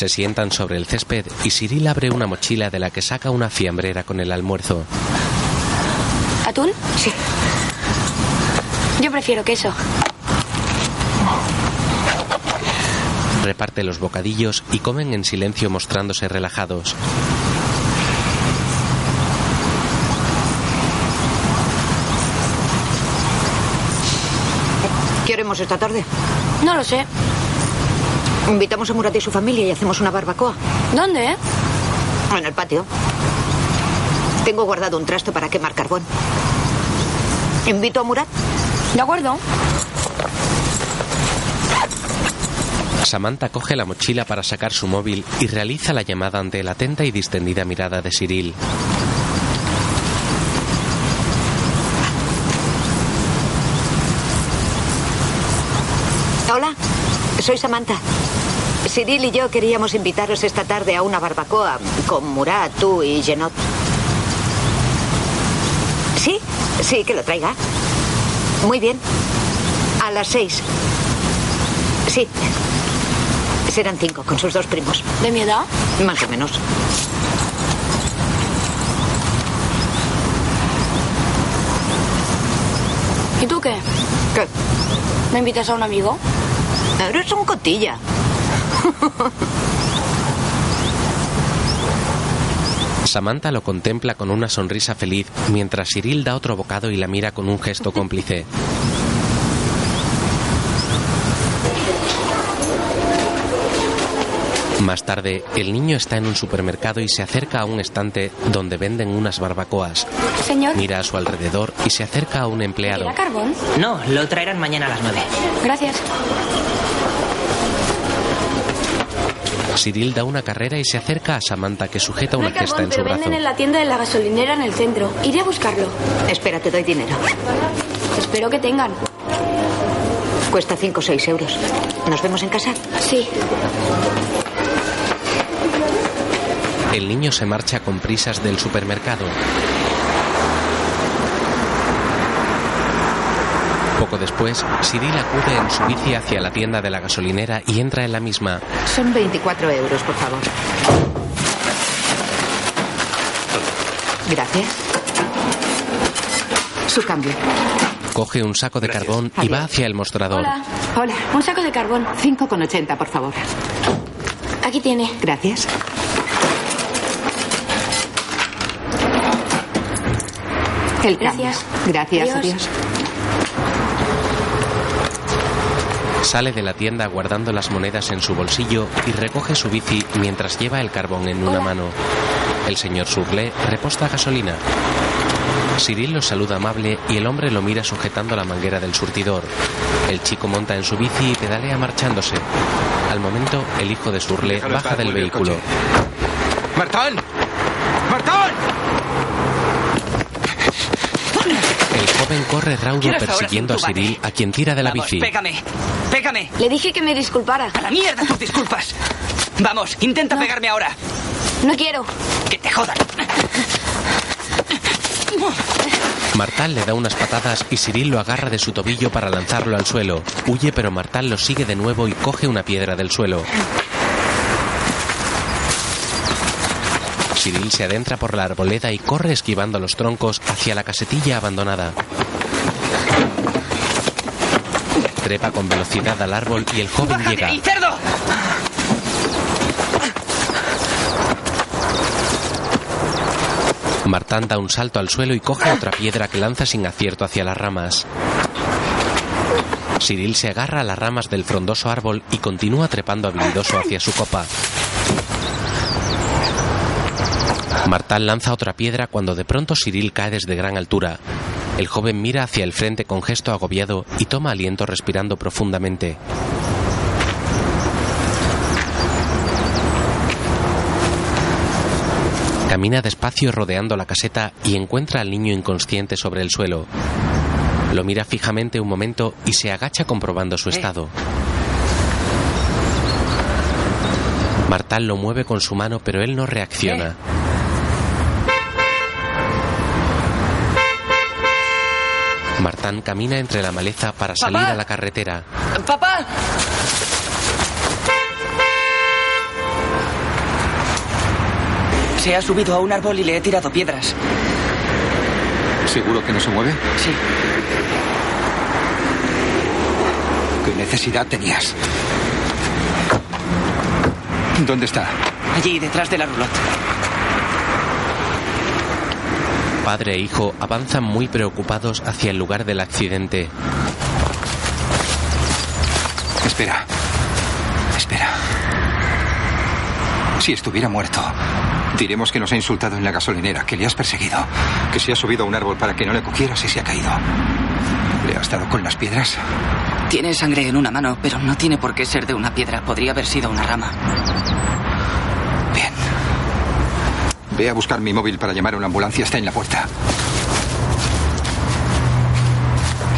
Se sientan sobre el césped y Cyril abre una mochila de la que saca una fiambrera con el almuerzo. ¿Atún? Sí. Yo prefiero queso. Reparte los bocadillos y comen en silencio mostrándose relajados. ¿Qué haremos esta tarde? No lo sé. Invitamos a Murat y su familia y hacemos una barbacoa. ¿Dónde? eh? En el patio. Tengo guardado un trasto para quemar carbón. ¿Invito a Murat? De acuerdo. Samantha coge la mochila para sacar su móvil y realiza la llamada ante la atenta y distendida mirada de Cyril. Hola, soy Samantha. Cyril y yo queríamos invitaros esta tarde a una barbacoa con Murat, tú y Genot. ¿Sí? Sí, que lo traiga. Muy bien. A las seis. Sí. Serán cinco con sus dos primos. ¿De mi edad? Más o menos. ¿Y tú qué? ¿Qué? ¿Me invitas a un amigo? Eres un cotilla. Samantha lo contempla con una sonrisa feliz mientras Cyril da otro bocado y la mira con un gesto cómplice. Más tarde, el niño está en un supermercado y se acerca a un estante donde venden unas barbacoas. Señor. Mira a su alrededor y se acerca a un empleado. ¿Era carbón? No, lo traerán mañana a las nueve. Gracias. Cyril da una carrera y se acerca a Samantha que sujeta una cesta carbón, en su pero brazo. venden en la tienda de la gasolinera en el centro. Iré a buscarlo. Espera, te doy dinero. Espero que tengan. Cuesta cinco o seis euros. ¿Nos vemos en casa? Sí. El niño se marcha con prisas del supermercado. Poco después, Cyril acude en su bici hacia la tienda de la gasolinera y entra en la misma. Son 24 euros, por favor. Gracias. Su cambio. Coge un saco de carbón y va hacia el mostrador. Hola. Hola. Un saco de carbón. 5,80, por favor. Aquí tiene. Gracias. El cambio. Gracias. Gracias, Adiós. adiós. Sale de la tienda guardando las monedas en su bolsillo y recoge su bici mientras lleva el carbón en una mano. El señor Surlé reposta gasolina. Cyril lo saluda amable y el hombre lo mira sujetando la manguera del surtidor. El chico monta en su bici y pedalea marchándose. Al momento, el hijo de Surle Déjalo baja estar, del vehículo. ¡Martán! ¡Martán! El joven corre raudo ¿Quieres ahora persiguiendo a Cyril, a quien tira de la Vamos, bici. Pégame. Pégame. Le dije que me disculpara. A la mierda tus disculpas. Vamos, intenta pegarme ahora. No quiero. Que te jodan. Martal le da unas patadas y Cyril lo agarra de su tobillo para lanzarlo al suelo. Huye, pero Martal lo sigue de nuevo y coge una piedra del suelo. Cyril se adentra por la arboleda y corre esquivando los troncos hacia la casetilla abandonada. Trepa con velocidad al árbol y el joven llega. ¡Y cerdo! Martán da un salto al suelo y coge otra piedra que lanza sin acierto hacia las ramas. Cyril se agarra a las ramas del frondoso árbol y continúa trepando habilidoso hacia su copa. Martán lanza otra piedra cuando de pronto Cyril cae desde gran altura. El joven mira hacia el frente con gesto agobiado y toma aliento respirando profundamente. Camina despacio rodeando la caseta y encuentra al niño inconsciente sobre el suelo. Lo mira fijamente un momento y se agacha comprobando su estado. Martal lo mueve con su mano, pero él no reacciona. Martán camina entre la maleza para salir ¡Papá! a la carretera. ¡Papá! Se ha subido a un árbol y le he tirado piedras. ¿Seguro que no se mueve? Sí. ¿Qué necesidad tenías? ¿Dónde está? Allí, detrás de la roulotte. Padre e hijo avanzan muy preocupados hacia el lugar del accidente. Espera. Espera. Si estuviera muerto, diremos que nos ha insultado en la gasolinera, que le has perseguido, que se ha subido a un árbol para que no le cogieras y se ha caído. ¿Le has dado con las piedras? Tiene sangre en una mano, pero no tiene por qué ser de una piedra. Podría haber sido una rama. Ve a buscar mi móvil para llamar a una ambulancia. Está en la puerta.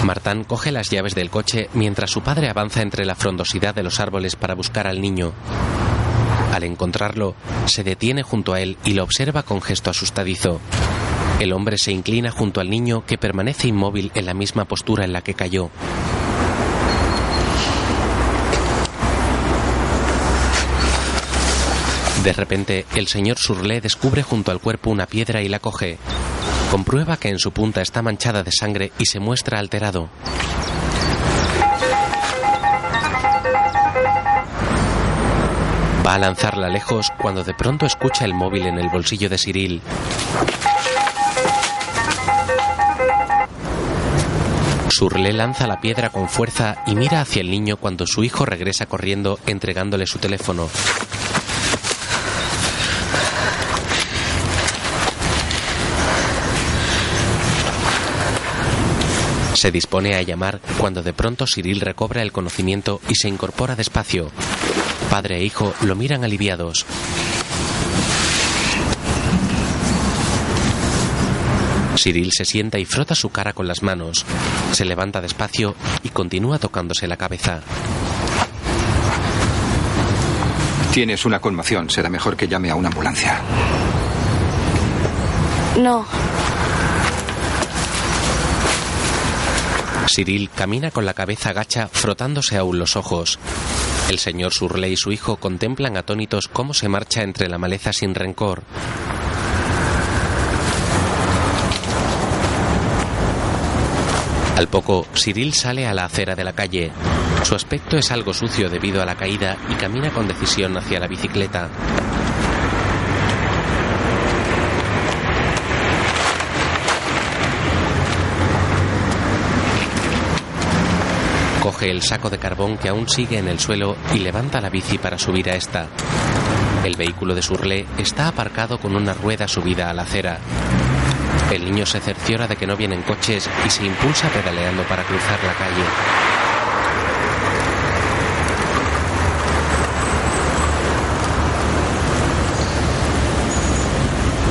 Martán coge las llaves del coche mientras su padre avanza entre la frondosidad de los árboles para buscar al niño. Al encontrarlo, se detiene junto a él y lo observa con gesto asustadizo. El hombre se inclina junto al niño que permanece inmóvil en la misma postura en la que cayó. De repente, el señor Surlé descubre junto al cuerpo una piedra y la coge. Comprueba que en su punta está manchada de sangre y se muestra alterado. Va a lanzarla lejos cuando de pronto escucha el móvil en el bolsillo de Cyril. Surlé lanza la piedra con fuerza y mira hacia el niño cuando su hijo regresa corriendo entregándole su teléfono. Se dispone a llamar cuando de pronto Cyril recobra el conocimiento y se incorpora despacio. Padre e hijo lo miran aliviados. Cyril se sienta y frota su cara con las manos. Se levanta despacio y continúa tocándose la cabeza. Tienes una conmoción. Será mejor que llame a una ambulancia. No, Cyril camina con la cabeza agacha, frotándose aún los ojos. El señor Surle y su hijo contemplan atónitos cómo se marcha entre la maleza sin rencor. Al poco, Cyril sale a la acera de la calle. Su aspecto es algo sucio debido a la caída y camina con decisión hacia la bicicleta. El saco de carbón que aún sigue en el suelo y levanta la bici para subir a esta. El vehículo de Surle está aparcado con una rueda subida a la acera. El niño se cerciora de que no vienen coches y se impulsa pedaleando para cruzar la calle.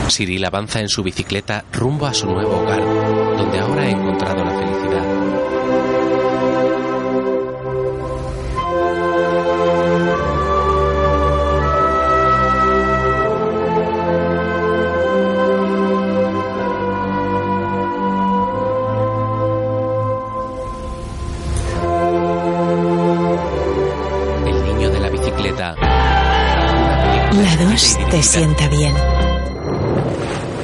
Cyril avanza en su bicicleta rumbo a su nuevo hogar, donde ahora ha encontrado la felicidad.